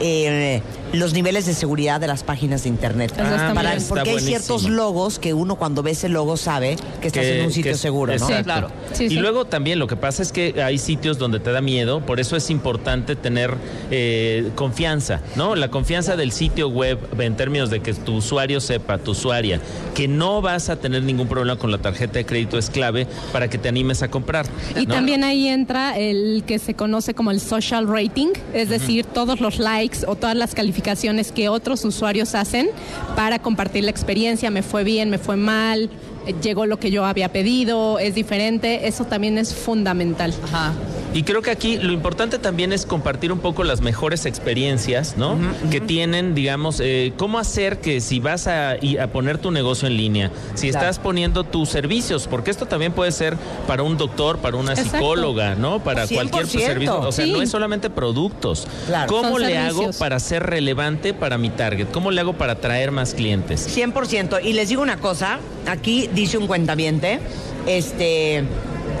S4: eh, los niveles de seguridad de las páginas de internet. Para- porque hay ciertos logos que uno cuando ve ese logo sabe que estás en un sitio
S7: que-
S4: seguro, ¿no?
S7: Exacto.
S3: claro.
S8: Sí,
S7: y
S8: sí.
S7: luego también lo que pasa es que hay sitios donde te da miedo, por eso es importante tener eh, confianza, ¿no? La confianza del sitio web en términos de que tu usuario sepa, tu usuaria, que no vas a tener ningún problema con la tarjeta de crédito es clave para que te animes a comprar.
S8: Y
S7: ¿no?
S8: también ahí entra el que se conoce como el social rating, es decir, todos los likes o todas las calificaciones que otros usuarios hacen para compartir la experiencia, me fue bien, me fue mal, eh, llegó lo que yo había pedido, es diferente, eso también es fundamental.
S3: Ajá.
S7: Y creo que aquí lo importante también es compartir un poco las mejores experiencias, ¿no? Que tienen, digamos, eh, cómo hacer que si vas a, poner tu negocio en línea, si
S4: Claro.
S7: estás poniendo tus servicios, porque esto también puede ser para un doctor, para una
S8: Exacto.
S7: psicóloga, ¿no? Para cualquier
S4: 100%.
S7: servicio. O sea,
S8: Sí.
S7: no es solamente productos.
S4: Claro.
S7: ¿Cómo
S8: Son
S7: le hago para ser relevante para mi target? ¿Cómo le hago para atraer más clientes?
S4: 100%. Y les digo una cosa, aquí dice un cuentaviente, este,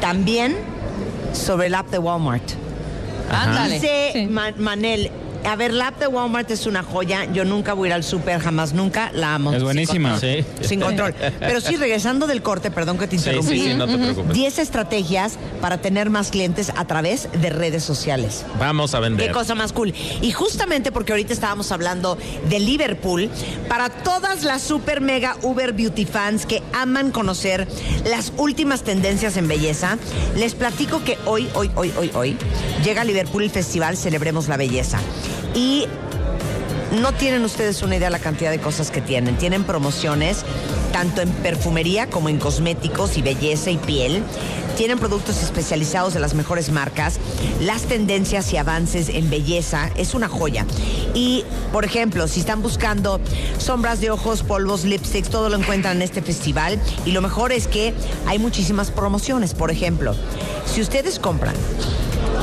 S4: también sobre el app de Walmart.
S3: Ándale.
S4: Dice
S8: Sí.
S4: Ma- Manel, a ver, la app de Walmart es una joya. Yo nunca voy a ir al súper, jamás, nunca. La amo.
S9: Es
S4: Sin
S9: buenísima.
S4: control.
S7: Sí.
S4: Sin control. Pero sí, regresando del corte, perdón que te
S7: Sí,
S4: interrumpí.
S7: sí, sí, no te preocupes.
S4: 10 estrategias para tener más clientes a través de redes sociales.
S7: Vamos a vender.
S4: Qué cosa más cool. Y justamente porque ahorita estábamos hablando de Liverpool, para todas las super mega Uber Beauty fans que aman conocer las últimas tendencias en belleza, les platico que hoy, hoy, hoy, hoy, hoy, llega a Liverpool el festival Celebremos la Belleza. Y no tienen ustedes una idea de la cantidad de cosas que tienen. Tienen promociones tanto en perfumería como en cosméticos y belleza y piel. Tienen productos especializados de las mejores marcas. Las tendencias y avances en belleza es una joya. Y, por ejemplo, si están buscando sombras de ojos, polvos, lipsticks, todo lo encuentran en este festival. Y lo mejor es que hay muchísimas promociones. Por ejemplo, si ustedes compran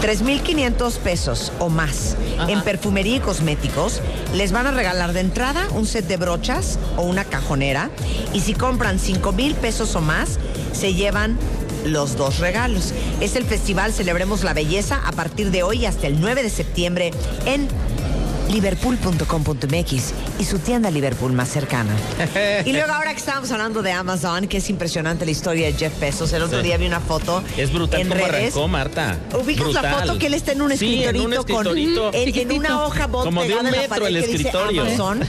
S4: 3.500 pesos o más en perfumería y cosméticos, les van a regalar de entrada un set de brochas o una cajonera. Y si compran 5.000 pesos o más, se llevan los dos regalos. Es el festival Celebremos la Belleza a partir de hoy hasta el 9 de septiembre en liverpool.com.mx y su tienda Liverpool más cercana. *laughs* y luego ahora que estábamos hablando de Amazon, que es impresionante la historia de Jeff Bezos, el otro
S7: Sí.
S4: día vi una foto
S7: Es brutal
S4: en
S7: cómo
S4: redes.
S7: arrancó, Marta.
S4: Ubicas la foto que él está en un
S7: Sí,
S4: escritorito,
S7: en un escritorito.
S4: con en- una hoja bot
S7: Como de
S4: en la pared
S7: el
S4: que dice
S7: escritorio.
S4: Amazon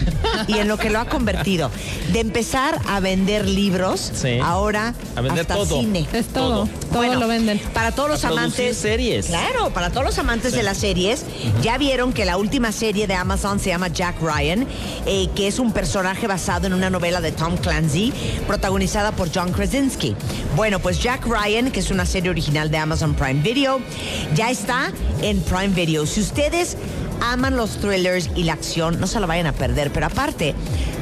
S4: y en lo que lo ha convertido de empezar a vender libros
S7: Sí.
S4: ahora
S7: A vender
S4: hasta
S7: todo.
S4: cine.
S8: Es todo, todo,
S4: Bueno,
S8: lo venden.
S4: Para todos los
S7: A
S4: amantes.
S7: series.
S4: Claro, para todos los amantes de las series, ya vieron que la última serie de Amazon se llama Jack Ryan, eh, que es un personaje basado en una novela de Tom Clancy, protagonizada por John Krasinski. Bueno, pues Jack Ryan, que es una serie original de Amazon Prime Video, ya está en Prime Video. Si ustedes aman los thrillers y la acción, no se lo vayan a perder. Pero aparte,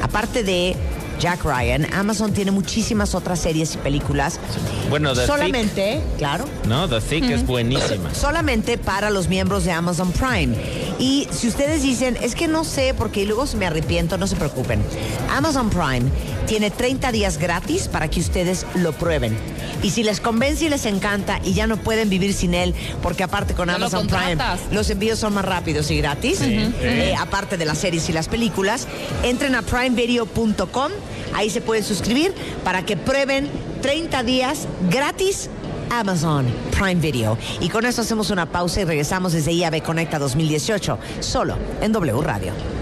S4: aparte de Jack Ryan, Amazon tiene muchísimas otras series y películas.
S7: Bueno, The
S4: Solamente, claro,
S7: No, The Thick es buenísima. *laughs*
S4: solamente para los miembros de Amazon Prime. Y si ustedes dicen, es que no sé, porque luego me arrepiento, no se preocupen. Amazon Prime tiene 30 días gratis para que ustedes lo prueben. Y si les convence y les encanta y ya no pueden vivir sin él, porque aparte con
S3: lo
S4: Amazon Prime los envíos son más rápidos y gratis, eh, aparte de las series y las películas, entren a primevideo.com, ahí se pueden suscribir para que prueben 30 días gratis Amazon Prime Video. Y con eso hacemos una pausa y regresamos desde IAB Conecta 2018, solo en W Radio.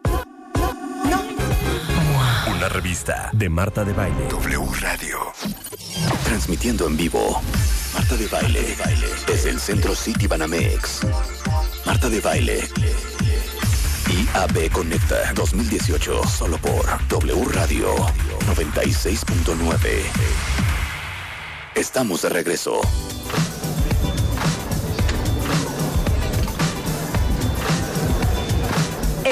S1: Una revista de Marta de Baile. W Radio. Transmitiendo en vivo. Marta de Baile. Desde el Centro City Banamex. Marta de Baile. IAB Conecta 2018. Solo por W Radio 96.9. Estamos de regreso.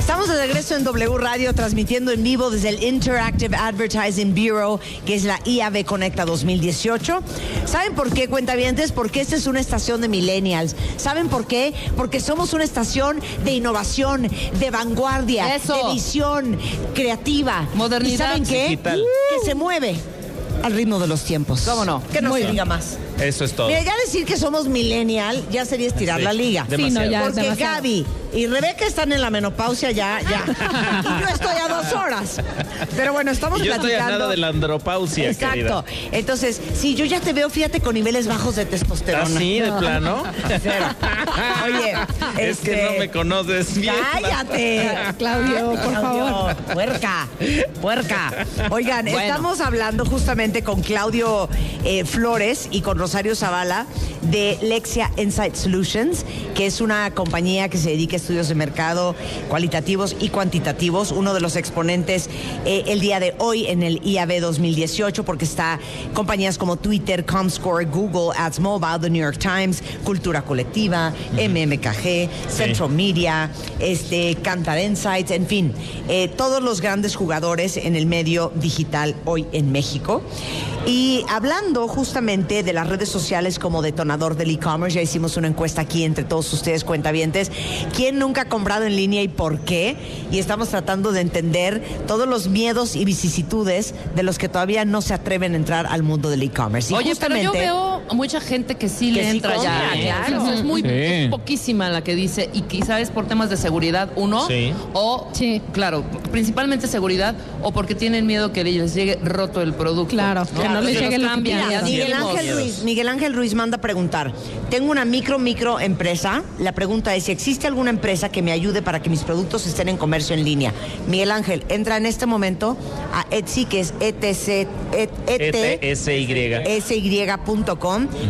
S4: Estamos de regreso en W Radio transmitiendo en vivo desde el Interactive Advertising Bureau, que es la IAB Conecta 2018. ¿Saben por qué, cuentavientes? Porque esta es una estación de millennials. ¿Saben por qué? Porque somos una estación de innovación, de vanguardia,
S3: Eso.
S4: de visión creativa.
S3: Modernidad
S4: ¿Y saben qué?
S7: digital.
S4: Que se mueve al ritmo de los tiempos.
S3: ¿Cómo no?
S4: Que no se diga más.
S7: Eso es todo.
S4: Mira, ya decir que somos millennial ya sería estirar
S7: Sí,
S4: la liga.
S7: demasiado.
S8: Sí, no, ya.
S4: Porque
S8: demasiado.
S4: Gaby y Rebeca están en la menopausia ya, ya. *laughs* y yo estoy a dos horas. Pero bueno, estamos
S7: Y yo estoy
S4: platicando.
S7: a nada de la andropausia,
S4: Exacto.
S7: querida.
S4: Entonces, si yo ya te veo, fíjate, con niveles bajos de testosterona.
S7: ¿Así de plano? *laughs*
S4: Cero. Oye, *laughs*
S7: Es que
S4: este,
S7: no me conoces bien.
S4: Cállate.
S8: Claudio, por
S4: Claudio,
S8: favor.
S4: Puerca, puerca. Oigan,
S3: Bueno.
S4: estamos hablando justamente con Claudio eh, Flores y con Rosario Zavala de Lexia Insight Solutions, que es una compañía que se dedica a estudios de mercado cualitativos y cuantitativos. Uno de los exponentes eh, el día de hoy en el IAB 2018, porque está compañías como Twitter, Comscore, Google, Ads Mobile, The New York Times, Cultura Colectiva, MMKG, Central Media, este, Cantar Insights, en fin, eh, todos los grandes jugadores en el medio digital hoy en México. Y hablando justamente de las redes sociales como detonador del e-commerce, ya hicimos una encuesta aquí entre todos ustedes cuentavientes, ¿quién nunca ha comprado en línea y por qué? Y estamos tratando de entender todos los miedos y vicisitudes de los que todavía no se atreven a entrar al mundo del e-commerce. Y
S3: Oye, pero yo
S4: justamente-
S3: veo mucha gente que sí
S4: Que
S3: le
S4: sí
S3: entra
S4: compra,
S3: ya. ¿eh?
S4: claro.
S3: O sea, es muy
S9: Sí.
S3: es poquísima la que dice y quizás es por temas de seguridad uno
S7: Sí.
S3: o
S8: Sí.
S3: claro, principalmente seguridad o porque tienen miedo que les llegue roto el producto.
S8: Claro, que no les llegue
S3: ya
S4: Miguel
S3: tenemos.
S4: Ángel, Ruiz, Miguel Ángel Ruiz manda a preguntar. Tengo una micro, micro empresa. La pregunta es si existe alguna empresa que me ayude para que mis productos estén en comercio en línea. Miguel Ángel, entra en este momento a Etsy, que es E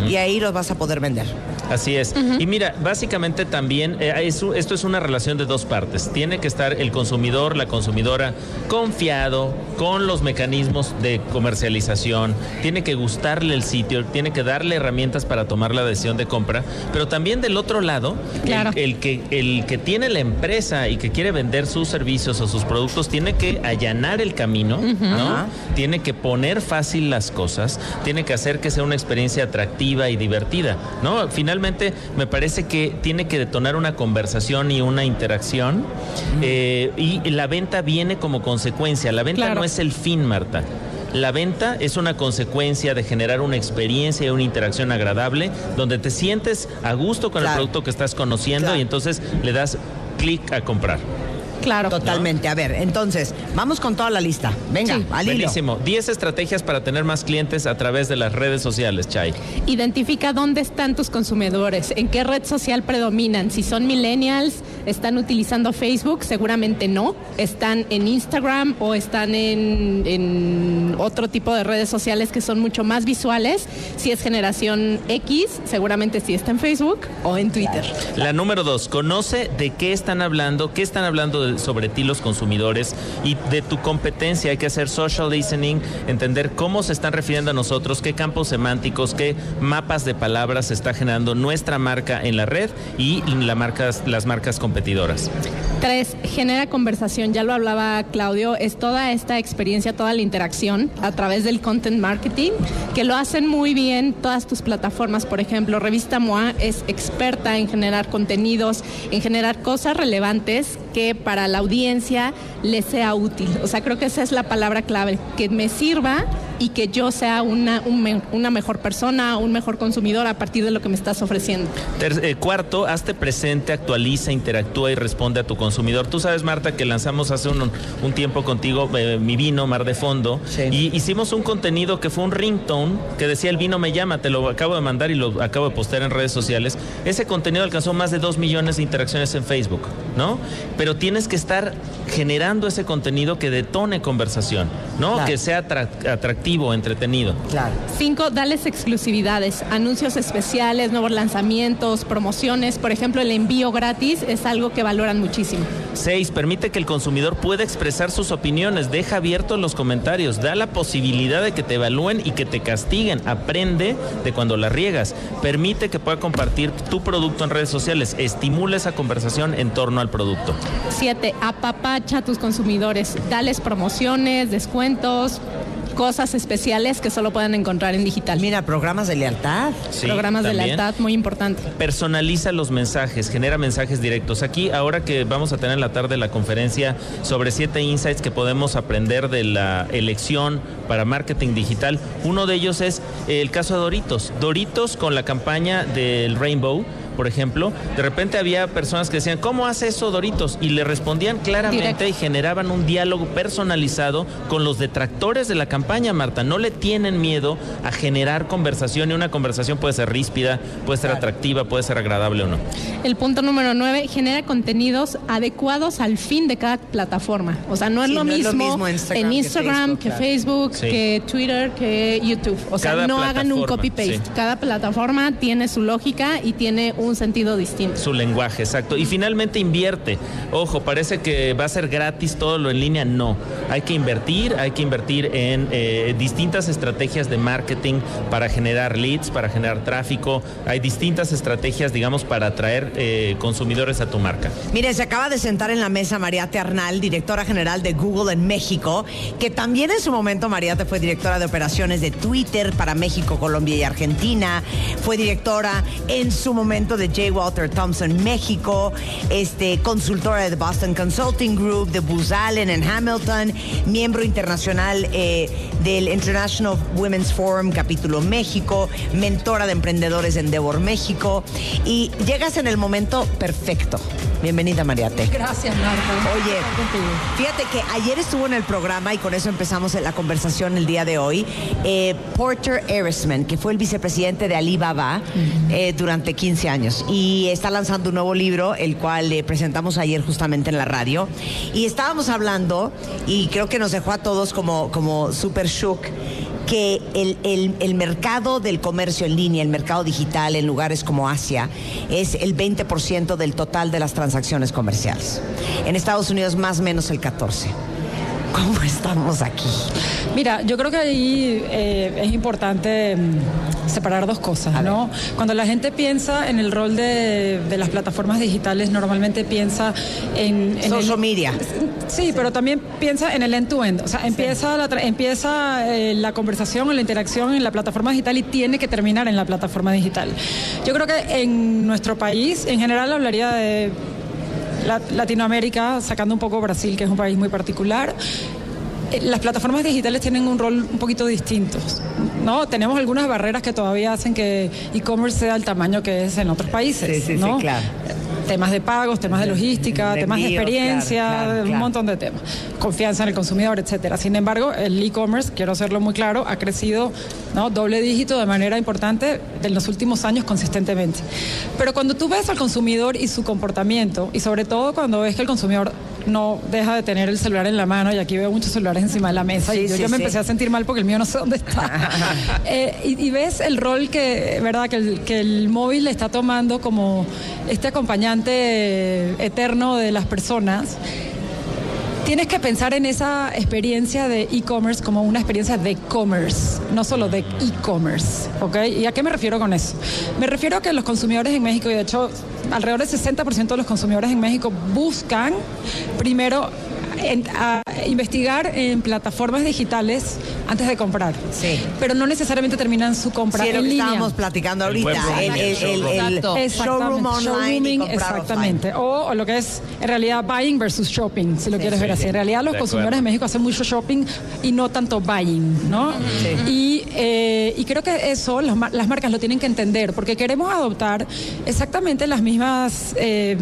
S4: y ahí los vas a poder vender.
S7: Así es. Y mira, básicamente también eh, esto es una relación de dos partes. Tiene que estar el consumidor, la consumidora, confiado con los mecanismos de comercialización. Tiene que gustarle el sitio, tiene que darle herramientas para tomar la decisión de compra. Pero también del otro lado, el-
S8: Claro.
S7: el, que, el que tiene la empresa y que quiere vender sus servicios o sus productos tiene que allanar el camino, ¿no? Tiene que poner fácil las cosas, tiene que hacer que sea una experiencia atractiva y divertida, ¿no? Finalmente, me parece que tiene que detonar una conversación y una interacción eh, y la venta viene como consecuencia. La venta
S8: Claro.
S7: no es el fin, Marta. La venta es una consecuencia de generar una experiencia y una interacción agradable donde te sientes a gusto con
S4: Claro.
S7: el producto que estás conociendo
S4: Claro.
S7: y entonces le das clic a comprar.
S8: Claro.
S4: Totalmente. A ver, entonces, vamos con toda la lista. Venga,
S8: Sí.
S4: al hilo.
S7: Buenísimo. 10 estrategias para tener más clientes a través de las redes sociales, Chay.
S8: Identifica dónde están tus consumidores, en qué red social predominan. Si son millennials, están utilizando Facebook, seguramente no. Están en Instagram o están en, otro tipo de redes sociales que son mucho más visuales. Si es generación X, seguramente sí está en Facebook o en Twitter.
S7: La número dos, conoce de qué están hablando, qué están hablando sobre ti los consumidores y de tu competencia. Hay que hacer social listening, entender cómo se están refiriendo a nosotros, qué campos semánticos, qué mapas de palabras está generando nuestra marca en la red y la marcas, las marcas competidoras.
S8: Tres, genera conversación, ya lo hablaba Claudio, es toda esta experiencia, toda la interacción a través del content marketing, que lo hacen muy bien todas tus plataformas, por ejemplo, Revista MOA es experta en generar contenidos, en generar cosas relevantes que para la audiencia le sea útil. O sea, creo que esa es la palabra clave, que me sirva y que yo sea una, un me- una mejor persona, un mejor consumidor a partir de lo que me estás ofreciendo.
S7: Ter- eh, cuarto, hazte presente, actualiza, interactúa y responde a tu consumidor. Tú sabes, Marta, que lanzamos hace un, un tiempo contigo eh, mi vino, Mar de Fondo,
S4: Sí.
S7: y hicimos un contenido que fue un ringtone que decía el vino me llama, te lo acabo de mandar y lo acabo de postear en redes sociales. Ese contenido alcanzó más de dos millones de interacciones en Facebook, ¿no? Pero tienes que estar generando ese contenido que detone conversación, ¿no?
S4: Claro.
S7: Que sea atrac- atractivo, entretenido.
S4: Claro.
S8: Cinco, dales exclusividades, anuncios especiales, nuevos lanzamientos, promociones. Por ejemplo, el envío gratis es algo que valoran muchísimo.
S7: Seis, permite que el consumidor pueda expresar sus opiniones, deja abiertos los comentarios, da la posibilidad de que te evalúen y que te castiguen, aprende de cuando la riegas, permite que pueda compartir tu producto en redes sociales, estimula esa conversación en torno al producto.
S8: Siete, apapacha a tus consumidores, dales promociones, descuentos, cosas especiales que solo pueden encontrar en digital.
S4: Mira, programas de lealtad.
S7: Sí,
S8: Programas de lealtad muy importante.
S7: personaliza los mensajes, genera mensajes directos. Aquí, ahora que vamos a tener en la tarde la conferencia sobre siete insights que podemos aprender de la elección para marketing digital, uno de ellos es el caso de Doritos. Doritos con la campaña del Rainbow. Por ejemplo, de repente había personas que decían, ¿cómo hace eso Doritos? Y le respondían claramente
S8: Directo.
S7: y generaban un diálogo personalizado con los detractores de la campaña, Marta. No le tienen miedo a generar conversación y una conversación puede ser ríspida, puede ser atractiva, puede ser agradable o no.
S8: El punto número nueve, genera contenidos adecuados al fin de cada plataforma. O sea, no es,
S4: Sí,
S8: lo,
S4: no es lo
S8: mismo
S4: Instagram
S8: en
S4: que
S8: Instagram que
S4: Facebook,
S8: Facebook,
S7: claro.
S8: que Twitter, que YouTube. O sea,
S7: Cada
S8: no hagan un copy-paste.
S7: sí.
S8: Cada plataforma tiene su lógica y tiene un sentido distinto.
S7: Su lenguaje, exacto. Y finalmente invierte. Ojo, parece que va a ser gratis todo lo en línea. No. Hay que invertir, hay que invertir en eh, distintas estrategias de marketing para generar leads, para generar tráfico. Hay distintas estrategias, digamos, para atraer eh, consumidores a tu marca.
S4: Mire, se acaba de sentar en la mesa Mariate Arnal, directora general de Google en México, que también en su momento Mariate fue directora de operaciones de Twitter para México, Colombia y Argentina. Fue directora en su momento de J. Walter Thompson México, este, consultora de Boston Consulting Group, de Booz Allen en Hamilton, miembro internacional eh, del International Women's Forum capítulo México, mentora de emprendedores de Endeavor México. Y llegas en el momento perfecto. Bienvenida, Mariate.
S10: Gracias, Marta.
S4: Oye, fíjate que ayer estuvo en el programa y con eso empezamos la conversación el día de hoy. eh, Porter Erisman, que fue el vicepresidente de Alibaba eh, durante 15 años y está lanzando un nuevo libro, el cual le presentamos ayer justamente en la radio. Y estábamos hablando, y creo que nos dejó a todos como, como super shook, que el, el- el mercado del comercio en línea, el mercado digital en lugares como Asia, es el 20% del total de las transacciones comerciales. En Estados Unidos más o menos el 14%. *laughs* ¿Cómo estamos aquí?
S10: Mira, yo creo que ahí eh, es importante mm, separar dos cosas, ¿no? Cuando la gente piensa en el rol de, de las plataformas digitales, normalmente piensa en... en
S4: Social
S10: el-
S4: media.
S10: Sí, pero también piensa en el end-to-end. O sea, empieza, la, empieza eh, la conversación o la interacción en la plataforma digital y tiene que terminar en la plataforma digital. Yo creo que en nuestro país, en general, hablaría de Latinoamérica, sacando un poco Brasil, que es un país muy particular. Eh, Las plataformas digitales tienen un rol un poquito distinto, ¿no? Tenemos algunas barreras que todavía hacen que e-commerce sea el tamaño que es en otros países,
S4: Sí, sí, sí,
S10: ¿no?
S4: claro.
S10: Temas de pagos, temas de logística,
S4: De
S10: temas de experiencia,
S4: claro, claro,
S10: un montón de temas. Confianza en el consumidor, etcétera. Sin embargo, el e-commerce, quiero hacerlo muy claro, ha crecido ¿no? doble dígito de manera importante en los últimos años consistentemente. Pero cuando tú ves al consumidor y su comportamiento, y sobre todo cuando ves que el consumidor no deja de tener el celular en la mano, y aquí veo muchos celulares encima de la mesa,
S4: Sí,
S10: y yo,
S4: sí,
S10: yo me
S4: sí.
S10: empecé a sentir mal porque el mío no sé dónde está. *laughs* Eh, y, y ves el rol que, ¿verdad? Que el, que el móvil está tomando como este acompañante eterno de las personas. Tienes que pensar en esa experiencia de e-commerce como una experiencia de commerce, no solo de e-commerce, ¿ok? ¿Y a qué me refiero con eso? Me refiero a que los consumidores en México, y de hecho alrededor del 60% de los consumidores en México buscan primero en- a investigar en plataformas digitales antes de comprar.
S4: Sí.
S10: Pero no necesariamente terminan su compra
S4: Sí, lo
S10: en
S4: que
S10: línea.
S4: estábamos platicando ahorita. El, el-
S7: el
S4: el- el
S3: Exacto.
S4: showroom online y
S10: exactamente. O, o lo que es en realidad buying versus shopping, si lo quieres ver así. En realidad los
S7: De
S10: consumidores
S7: acuerdo.
S10: de México hacen mucho shopping y no tanto buying, ¿no? Y, eh, y creo que eso las marcas lo tienen que entender porque queremos adoptar exactamente las mismas... eh,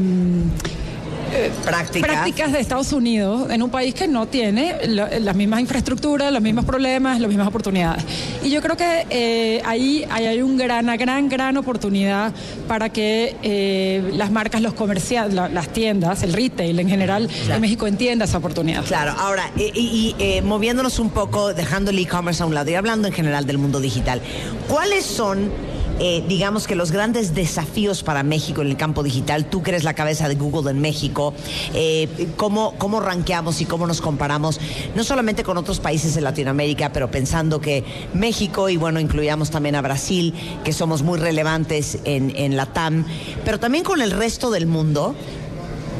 S4: prácticas.
S10: prácticas de Estados Unidos en un país que no tiene las mismas infraestructuras, los mismos problemas, las mismas oportunidades. Y yo creo que eh, ahí, ahí hay un gran, una gran, gran oportunidad para que eh, las marcas, los comerciales, las tiendas, el retail en general en México entienda esa oportunidad.
S4: Claro, ahora, y, y- eh, moviéndonos un poco, dejando el e-commerce a un lado y hablando en general del mundo digital, ¿cuáles son eh, digamos que los grandes desafíos para México en el campo digital? Tú que eres la cabeza de Google en México, eh, ¿cómo, ¿cómo rankeamos y cómo nos comparamos, no solamente con otros países de Latinoamérica, pero pensando que México, y bueno, incluyamos también a Brasil, que somos muy relevantes en, en la TAM, pero también con el resto del mundo?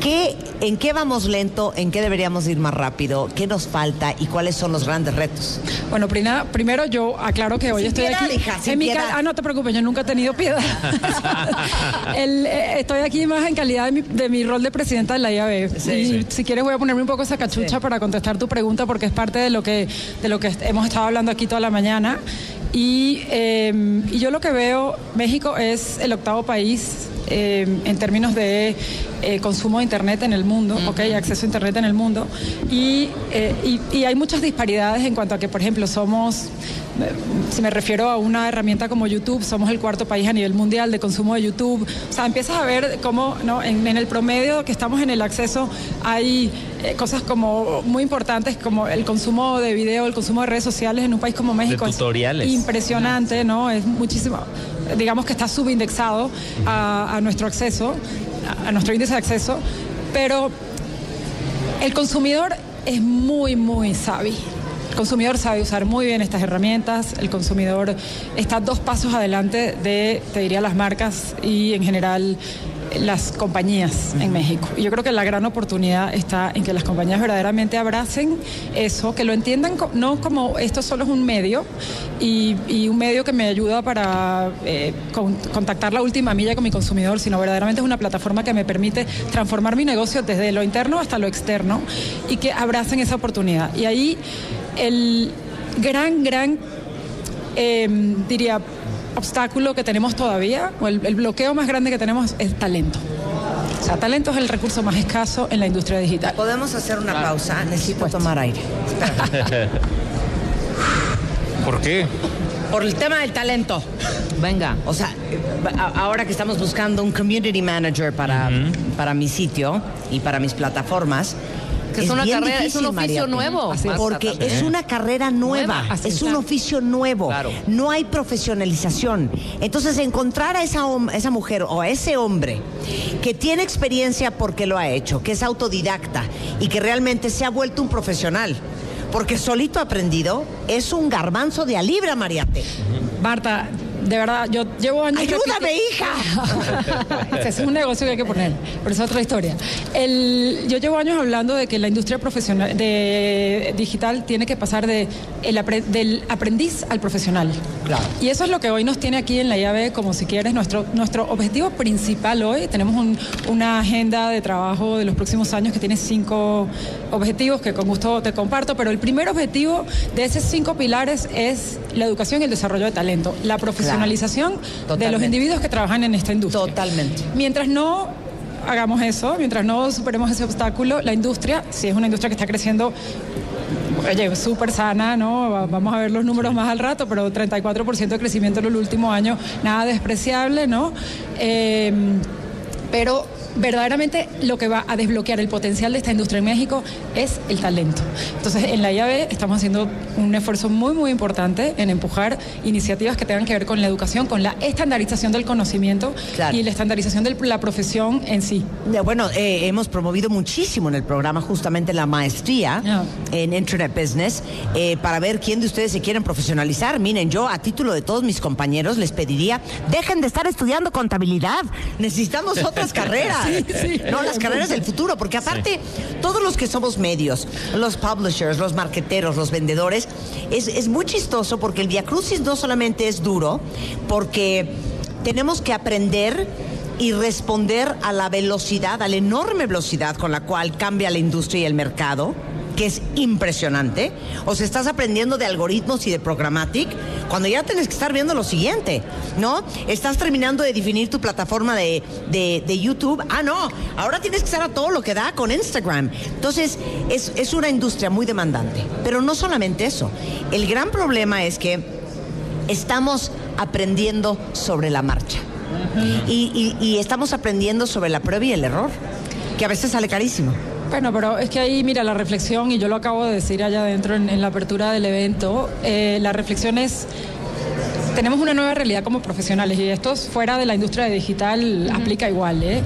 S4: ¿Qué, ¿En qué vamos lento? ¿En qué deberíamos ir más rápido? ¿Qué nos falta? ¿Y cuáles son los grandes retos?
S10: Bueno, Prina, primero yo aclaro que hoy
S4: Sin
S10: estoy
S4: piedad,
S10: aquí.
S4: hija, sin
S10: en mi ah, no te preocupes, yo nunca he tenido piedad. *laughs* El, eh, estoy aquí más en calidad de mi, de mi rol de presidenta de la IAB. y si quieres voy a ponerme un poco esa cachucha para contestar tu pregunta porque es parte de lo que, de lo que hemos estado hablando aquí toda la mañana. Y, eh, y yo lo que veo, México es el octavo país eh, en términos de eh, consumo de Internet en el mundo, ¿ok? Acceso a Internet en el mundo. Y, eh, y, y hay muchas disparidades en cuanto a que, por ejemplo, somos, si me refiero a una herramienta como YouTube, somos el cuarto país a nivel mundial de consumo de YouTube. O sea, empiezas a ver cómo ¿no? en, en el promedio que estamos en el acceso hay eh, cosas como muy importantes como el consumo de video, el consumo de redes sociales en un país como México. es
S7: tutoriales.
S10: impresionante, ¿no? Es muchísimo, digamos que está subindexado a, a nuestro acceso, a, a nuestro índice de acceso, pero el consumidor es muy, muy sabio. El consumidor sabe usar muy bien estas herramientas, el consumidor está dos pasos adelante de, te diría, las marcas y en general las compañías en México. Y yo creo que la gran oportunidad está en que las compañías verdaderamente abracen eso, que lo entiendan no como esto solo es un medio y, y un medio que me ayuda para eh, con- contactar la última milla con mi consumidor, sino verdaderamente es una plataforma que me permite transformar mi negocio desde lo interno hasta lo externo y que abracen esa oportunidad. Y ahí el gran, gran eh, diría, obstáculo que tenemos todavía, o el, el bloqueo más grande que tenemos es talento. O sea, talento es el recurso más escaso en la industria digital.
S4: ¿Podemos hacer una pausa? Necesito tomar aire. *laughs*
S9: ¿Por qué?
S4: Por el tema del talento.
S3: Venga.
S4: O sea, a- ahora que estamos buscando un community manager para, para mi sitio y para mis plataformas.
S3: Es una
S4: bien
S3: carrera, es un
S4: difícil,
S3: oficio nuevo. Es.
S4: Porque
S3: También.
S4: es una carrera nueva, es un oficio nuevo.
S3: Claro.
S4: No hay profesionalización. Entonces, encontrar a esa, mujer o a ese hombre que tiene experiencia porque lo ha hecho, que es autodidacta y que realmente se ha vuelto un profesional. Porque solito aprendido es un garbanzo de a libra, Mariate.
S10: Marta, de verdad, yo llevo años.
S4: ¡Ayúdame, hija! *laughs*
S10: Ese es un negocio que hay que poner, pero es otra historia. El- yo llevo años hablando de que la industria profesional de digital tiene que pasar de el del aprendiz al profesional.
S4: Claro.
S10: Y eso es lo que hoy nos tiene aquí en la IAB, como si quieres, nuestro, nuestro objetivo principal hoy. Tenemos un- una agenda de trabajo de los próximos años que tiene cinco objetivos que con gusto te comparto, pero el primer objetivo de esos cinco pilares es la educación y el desarrollo de talento, la profesionalización de los individuos que trabajan en esta industria.
S4: Totalmente.
S10: Mientras no hagamos eso, mientras no superemos ese obstáculo, la industria, si es una industria que está creciendo Oye, súper sana, ¿no? Va- Vamos a ver los números más al rato, pero 34% de crecimiento en el último año, nada despreciable, ¿no? Eh, pero verdaderamente lo que va a desbloquear el potencial de esta industria en México es el talento. Entonces, en la IAB estamos haciendo un esfuerzo muy, muy importante en empujar iniciativas que tengan que ver con la educación, con la estandarización del conocimiento
S4: Claro.
S10: y la estandarización de la profesión en sí.
S4: Bueno, eh, hemos promovido muchísimo en el programa justamente la maestría en Internet Business eh, para ver quién de ustedes se quieren profesionalizar. Miren, yo a título de todos mis compañeros les pediría, dejen de estar estudiando contabilidad. Necesitamos otras *laughs* carreras. *laughs* No, las carreras del futuro, porque aparte, todos los que somos medios, los publishers, los marqueteros, los vendedores, es, es muy chistoso porque el Viacrucis no solamente es duro, porque tenemos que aprender y responder a la velocidad, a la enorme velocidad con la cual cambia la industria y el mercado, que es impresionante. O sea, estás aprendiendo de algoritmos y de programmatic cuando ya tienes que estar viendo lo siguiente, ¿no? Estás terminando de definir tu plataforma de, de- de YouTube. Ah, no, ahora tienes que estar a todo lo que da con Instagram. Entonces, es, es una industria muy demandante. Pero no solamente eso. El gran problema es que estamos aprendiendo sobre la marcha. y, y- y estamos aprendiendo sobre la prueba y el error, que a veces sale carísimo.
S10: Bueno, pero es que ahí, mira, la reflexión, y yo lo acabo de decir allá adentro en, en la apertura del evento, eh, la reflexión es, tenemos una nueva realidad como profesionales y esto fuera de la industria digital aplica igual. ¿eh?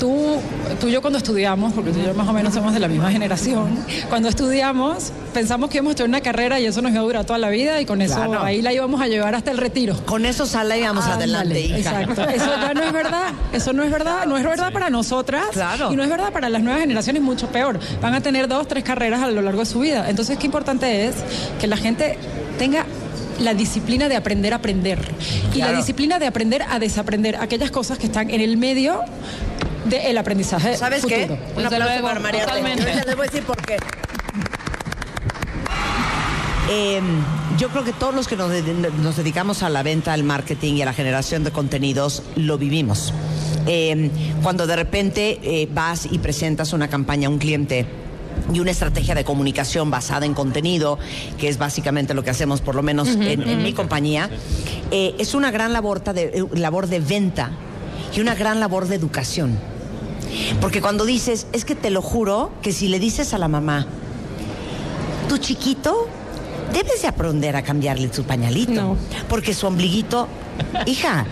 S10: Tú, tú y yo cuando estudiamos, porque tú y yo más o menos somos de la misma generación, cuando estudiamos pensamos que íbamos a tener una carrera y eso nos iba a durar toda la vida y con eso
S4: Claro.
S10: ahí la íbamos a llevar hasta el retiro.
S4: Con eso sale y vamos
S10: Ándale,
S4: adelante.
S10: Exacto. *laughs* Eso ya no es verdad. Eso no es verdad. No es verdad para nosotras.
S4: Claro.
S10: Y no es verdad para las nuevas generaciones, mucho peor. Van a tener dos, tres carreras a lo largo de su vida. Entonces, qué importante es que la gente tenga la disciplina de aprender a aprender y la disciplina de aprender a desaprender aquellas cosas que están en el medio del aprendizaje
S4: ¿Sabes
S10: futuro.
S4: qué? Un
S3: Desde
S4: aplauso
S3: luego,
S4: para María.
S3: totalmente.
S4: Les voy a decir por qué. Eh, yo creo que todos los que nos, de- nos dedicamos a la venta, al marketing y a la generación de contenidos lo vivimos. Eh, cuando de repente eh, vas y presentas una campaña a un cliente y una estrategia de comunicación basada en contenido, que es básicamente lo que hacemos por lo menos en, en mi compañía, eh, es una gran labor de, eh, labor de venta y una gran labor de educación. Porque cuando dices, es que te lo juro, que si le dices a la mamá, tu chiquito, debes de aprender a cambiarle su pañalito.
S10: No.
S4: Porque su ombliguito, hija.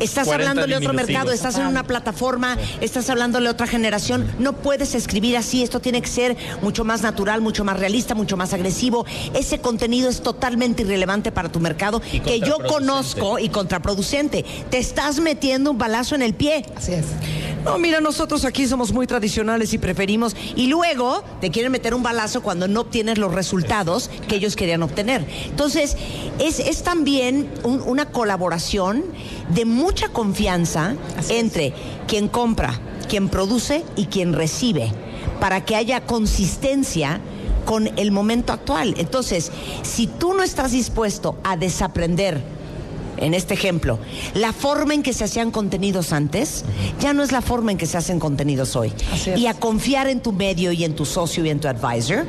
S4: Estás
S7: 40
S4: hablándole a otro mercado, estás en una plataforma, estás hablándole a otra generación. No puedes escribir así, esto tiene que ser mucho más natural, mucho más realista, mucho más agresivo. Ese contenido es totalmente irrelevante para tu mercado, que yo conozco y contraproducente. Te estás metiendo un balazo en el pie.
S10: Así es.
S4: No, mira, nosotros aquí somos muy tradicionales y preferimos. Y luego te quieren meter un balazo cuando no obtienes los resultados que ellos querían obtener. Entonces, es, es también un- una colaboración de mucha confianza
S10: Así es.
S4: entre quien compra, quien produce y quien recibe, para que haya consistencia con el momento actual. Entonces, si tú no estás dispuesto a desaprender en este ejemplo, la forma en que se hacían contenidos antes ya no es la forma en que se hacen contenidos hoy. Y a confiar en tu medio y en tu socio y en tu advisor,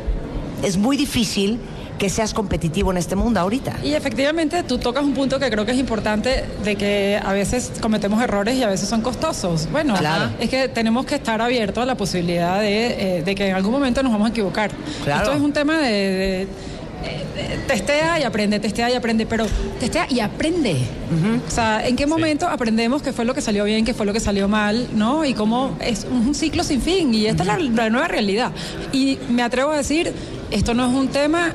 S4: es muy difícil que seas competitivo en este mundo ahorita.
S10: Y efectivamente tú tocas un punto que creo que es importante de que a veces cometemos errores y a veces son costosos. Bueno,
S4: Claro.
S10: es que tenemos que estar abiertos a la posibilidad de, eh, de que en algún momento nos vamos a equivocar.
S4: Claro.
S10: Esto es un tema de, de- eh, testea y aprende, testea y aprende, pero testea y aprende. O sea, ¿en qué momento aprendemos qué fue lo que salió bien, qué fue lo que salió mal, ¿no? Y cómo es un, ciclo sin fin y esta es la, la nueva realidad. Y me atrevo a decir, esto no es un tema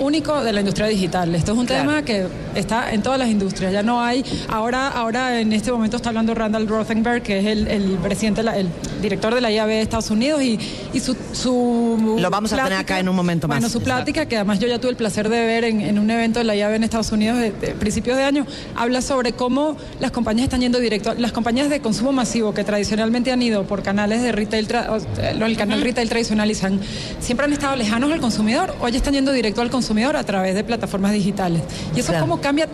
S10: único de la industria digital. Esto es un
S4: Claro.
S10: tema que está en todas las industrias. Ya no hay. Ahora, ahora en este momento está hablando Randall Rothenberg, que es el, el presidente, el director de la IAB de Estados Unidos, y, y su, su.
S4: Lo vamos a tener acá en un momento más.
S10: Bueno, su plática, que además yo ya tuve el placer de ver en, en un evento de la IAB en Estados Unidos de, de principios de año, habla sobre cómo las compañías están yendo directo. Las compañías de consumo masivo que tradicionalmente han ido por canales de retail, el canal retail tradicional y se han- siempre han estado lejanos al consumidor, hoy están yendo directo al consumidor a través de plataformas digitales. Y eso
S4: Claro.
S10: cómo cambia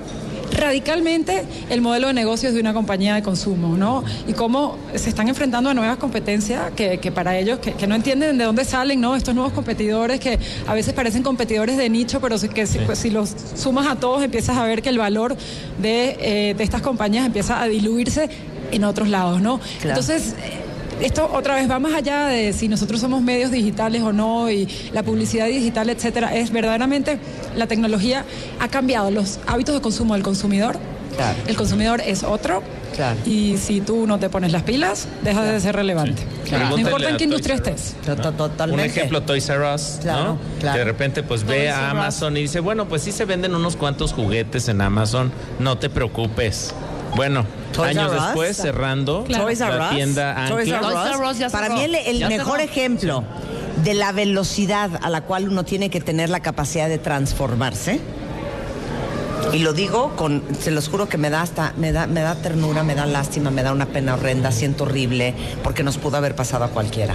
S10: radicalmente el modelo de negocios de una compañía de consumo, ¿no? Y cómo se están enfrentando a nuevas competencias que, que para ellos, que, que no entienden de dónde salen, ¿no? Estos nuevos competidores que a veces parecen competidores de nicho, pero si- que si, pues, si los sumas a todos empiezas a ver que el valor de, eh, de estas compañías empieza a diluirse en otros lados, ¿no?
S4: Claro.
S10: Entonces, eh, esto otra vez va más allá de si nosotros somos medios digitales o no y la publicidad digital, etcétera. Es verdaderamente la tecnología ha cambiado los hábitos de consumo del consumidor.
S4: Claro.
S10: El consumidor es otro.
S4: Claro.
S10: Y si tú no te pones las pilas, deja de ser relevante. No importa en qué industria estés.
S7: Un ejemplo, Toys R Us,
S4: Claro,
S7: ¿no?
S4: claro.
S7: Que de repente pues ve a
S3: Us.
S7: Amazon y dice, bueno, pues sí se venden unos cuantos juguetes en Amazon, no te preocupes. Bueno,
S4: Toys
S7: años después cerrando
S4: Toys R
S7: la tienda
S4: Toys R
S7: Ancla.
S3: Toys R Us ya
S4: Para mí el, mejor
S3: cerró.
S4: ejemplo de la velocidad a la cual uno tiene que tener la capacidad de transformarse. Y lo digo con, se los juro que me da hasta, me da, me da ternura, me da lástima, me da una pena horrenda, siento horrible, porque nos pudo haber pasado a cualquiera.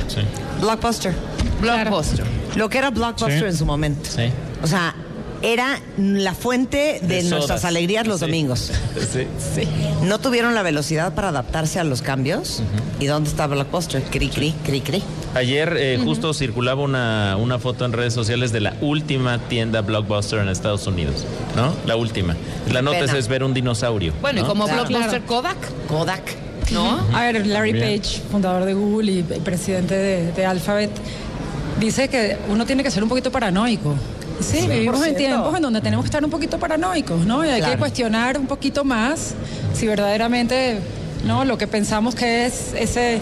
S4: Blockbuster.
S3: Blockbuster.
S4: Lo que era Blockbuster
S9: Sí.
S4: en su momento.
S7: Sí.
S4: O sea, era la fuente de,
S7: De
S4: nuestras
S7: sodas.
S4: alegrías los
S7: Sí.
S4: domingos.
S7: Sí.
S4: No tuvieron la velocidad para adaptarse a los cambios. ¿Y dónde está Blockbuster? Cri, cri, cri, cri.
S7: Ayer eh, justo circulaba una, una foto en redes sociales de la última tienda Blockbuster en Estados Unidos, ¿no? La última. La nota es ver un dinosaurio.
S3: Bueno, y como
S4: Claro.
S3: Blockbuster Kodak,
S4: Kodak.
S3: ¿no?
S10: A ver, Larry. Page, fundador de Google y y presidente de, de Alphabet, dice que uno tiene que ser un poquito paranoico. Sí, vivimos en tiempos en donde tenemos que estar un poquito paranoicos, ¿no? Y hay
S4: Claro.
S10: que cuestionar un poquito más si verdaderamente, ¿no? Lo que pensamos que es ese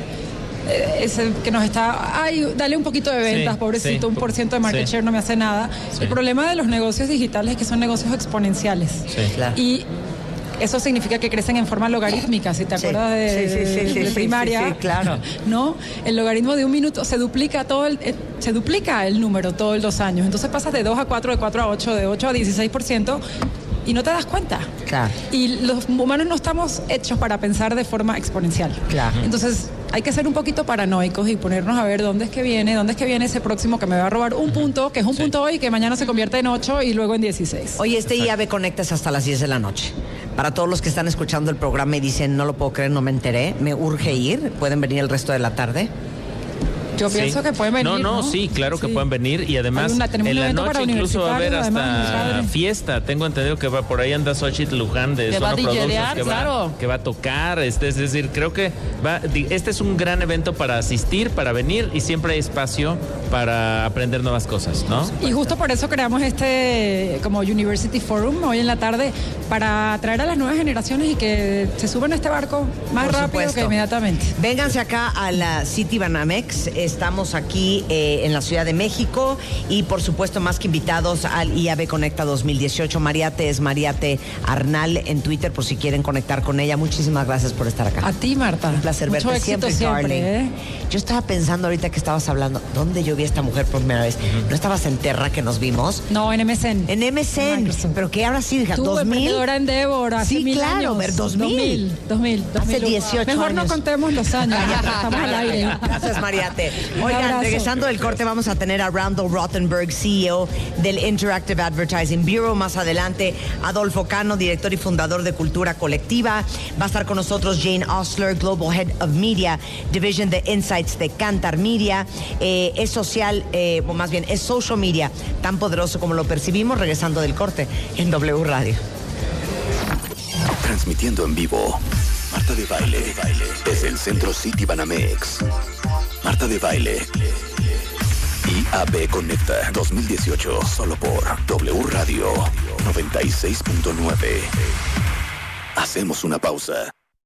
S10: eh, ese que nos está, ay, dale un poquito de ventas,
S7: Sí,
S10: pobrecito,
S7: sí.
S10: un por ciento de market
S7: Sí.
S10: share no me hace nada.
S7: Sí.
S10: El problema de los negocios digitales es que son negocios exponenciales.
S7: Sí.
S4: Claro.
S10: Y eso significa que crecen en forma logarítmica, si te
S4: Sí.
S10: acuerdas de,
S4: Sí, sí, sí, sí,
S10: de
S4: sí,
S10: primaria.
S4: sí, sí, claro.
S10: ¿No? El logaritmo de un minuto se duplica todo el, eh, se duplica el número todos los dos años. Entonces pasas de 2 a 4, de 4 a 8, de 8 a 16% y no te das cuenta.
S4: Claro.
S10: Y los humanos no estamos hechos para pensar de forma exponencial.
S4: Claro.
S10: Entonces hay que ser un poquito paranoicos y ponernos a ver dónde es que viene, dónde es que viene ese próximo que me va a robar un punto, que es un punto hoy, que mañana se convierte en 8 y luego en 16.
S4: Oye, este IAB Conecta es hasta las 10 de la noche. Para todos los que están escuchando el programa y dicen, no lo puedo creer, no me enteré, me urge ir, pueden venir el resto de la tarde.
S10: Yo
S7: Sí.
S10: pienso que pueden venir.
S7: No, no, sí, claro que pueden venir y además
S10: una-
S7: en la noche incluso va a haber hasta fiesta. Tengo entendido que va por ahí anda Xochitl Luján de
S3: Que va a
S7: Sono Productions, que, va, que va a tocar. Este, es decir, creo que va, di- este es un gran evento para asistir, para venir y siempre hay espacio para aprender nuevas cosas, ¿no?
S10: Y justo por eso creamos este como University Forum hoy en la tarde para atraer a las nuevas generaciones y que se suban a este barco más
S4: Por
S10: rápido
S4: supuesto.
S10: que inmediatamente.
S4: Vénganse acá a la City Banamex. Estamos aquí eh, en la Ciudad de México y por supuesto más que invitados al IAB Conecta 2018. Mariate es Mariate Arnal en Twitter por si quieren conectar con ella. Muchísimas gracias por estar acá.
S10: A ti, Marta.
S4: Un placer
S10: Mucho
S4: verte
S10: éxito
S4: siempre,
S10: siempre,
S4: darling.
S10: ¿eh?
S4: Yo estaba pensando ahorita que estabas hablando, ¿dónde yo vi a esta mujer por primera vez? ¿No estabas en Terra que nos vimos?
S10: No, en MSN.
S4: En MSN.
S10: Microsoft.
S4: ¿Pero qué ahora sí, hija?
S10: Tú,
S4: ¿2000?
S10: emprendedora en Endeavor, hace
S4: Sí,
S10: mil
S4: claro,
S10: años.
S4: ver, 2000.
S10: 2000, 2000.
S4: Hace 18
S10: Mejor
S4: años.
S10: no contemos los años, estamos al *laughs* aire.
S4: Gracias, Mariate. Oigan, regresando del corte, vamos a tener a Randall Rothenberg, CEO del Interactive Advertising Bureau. Más adelante, Adolfo Cano, director y fundador de Cultura Colectiva. Va a estar con nosotros Jane Osler, Global Head of Media, Division de Insights de Cantar Media. Eh, es social, eh, o más bien, es social media, tan poderoso como lo percibimos, regresando del corte en W Radio.
S1: Transmitiendo en vivo. Marta de Baile. Desde el Centro City Banamex. Marta de Baile. IAB Conecta 2018. Solo por W Radio 96.9. Hacemos una pausa.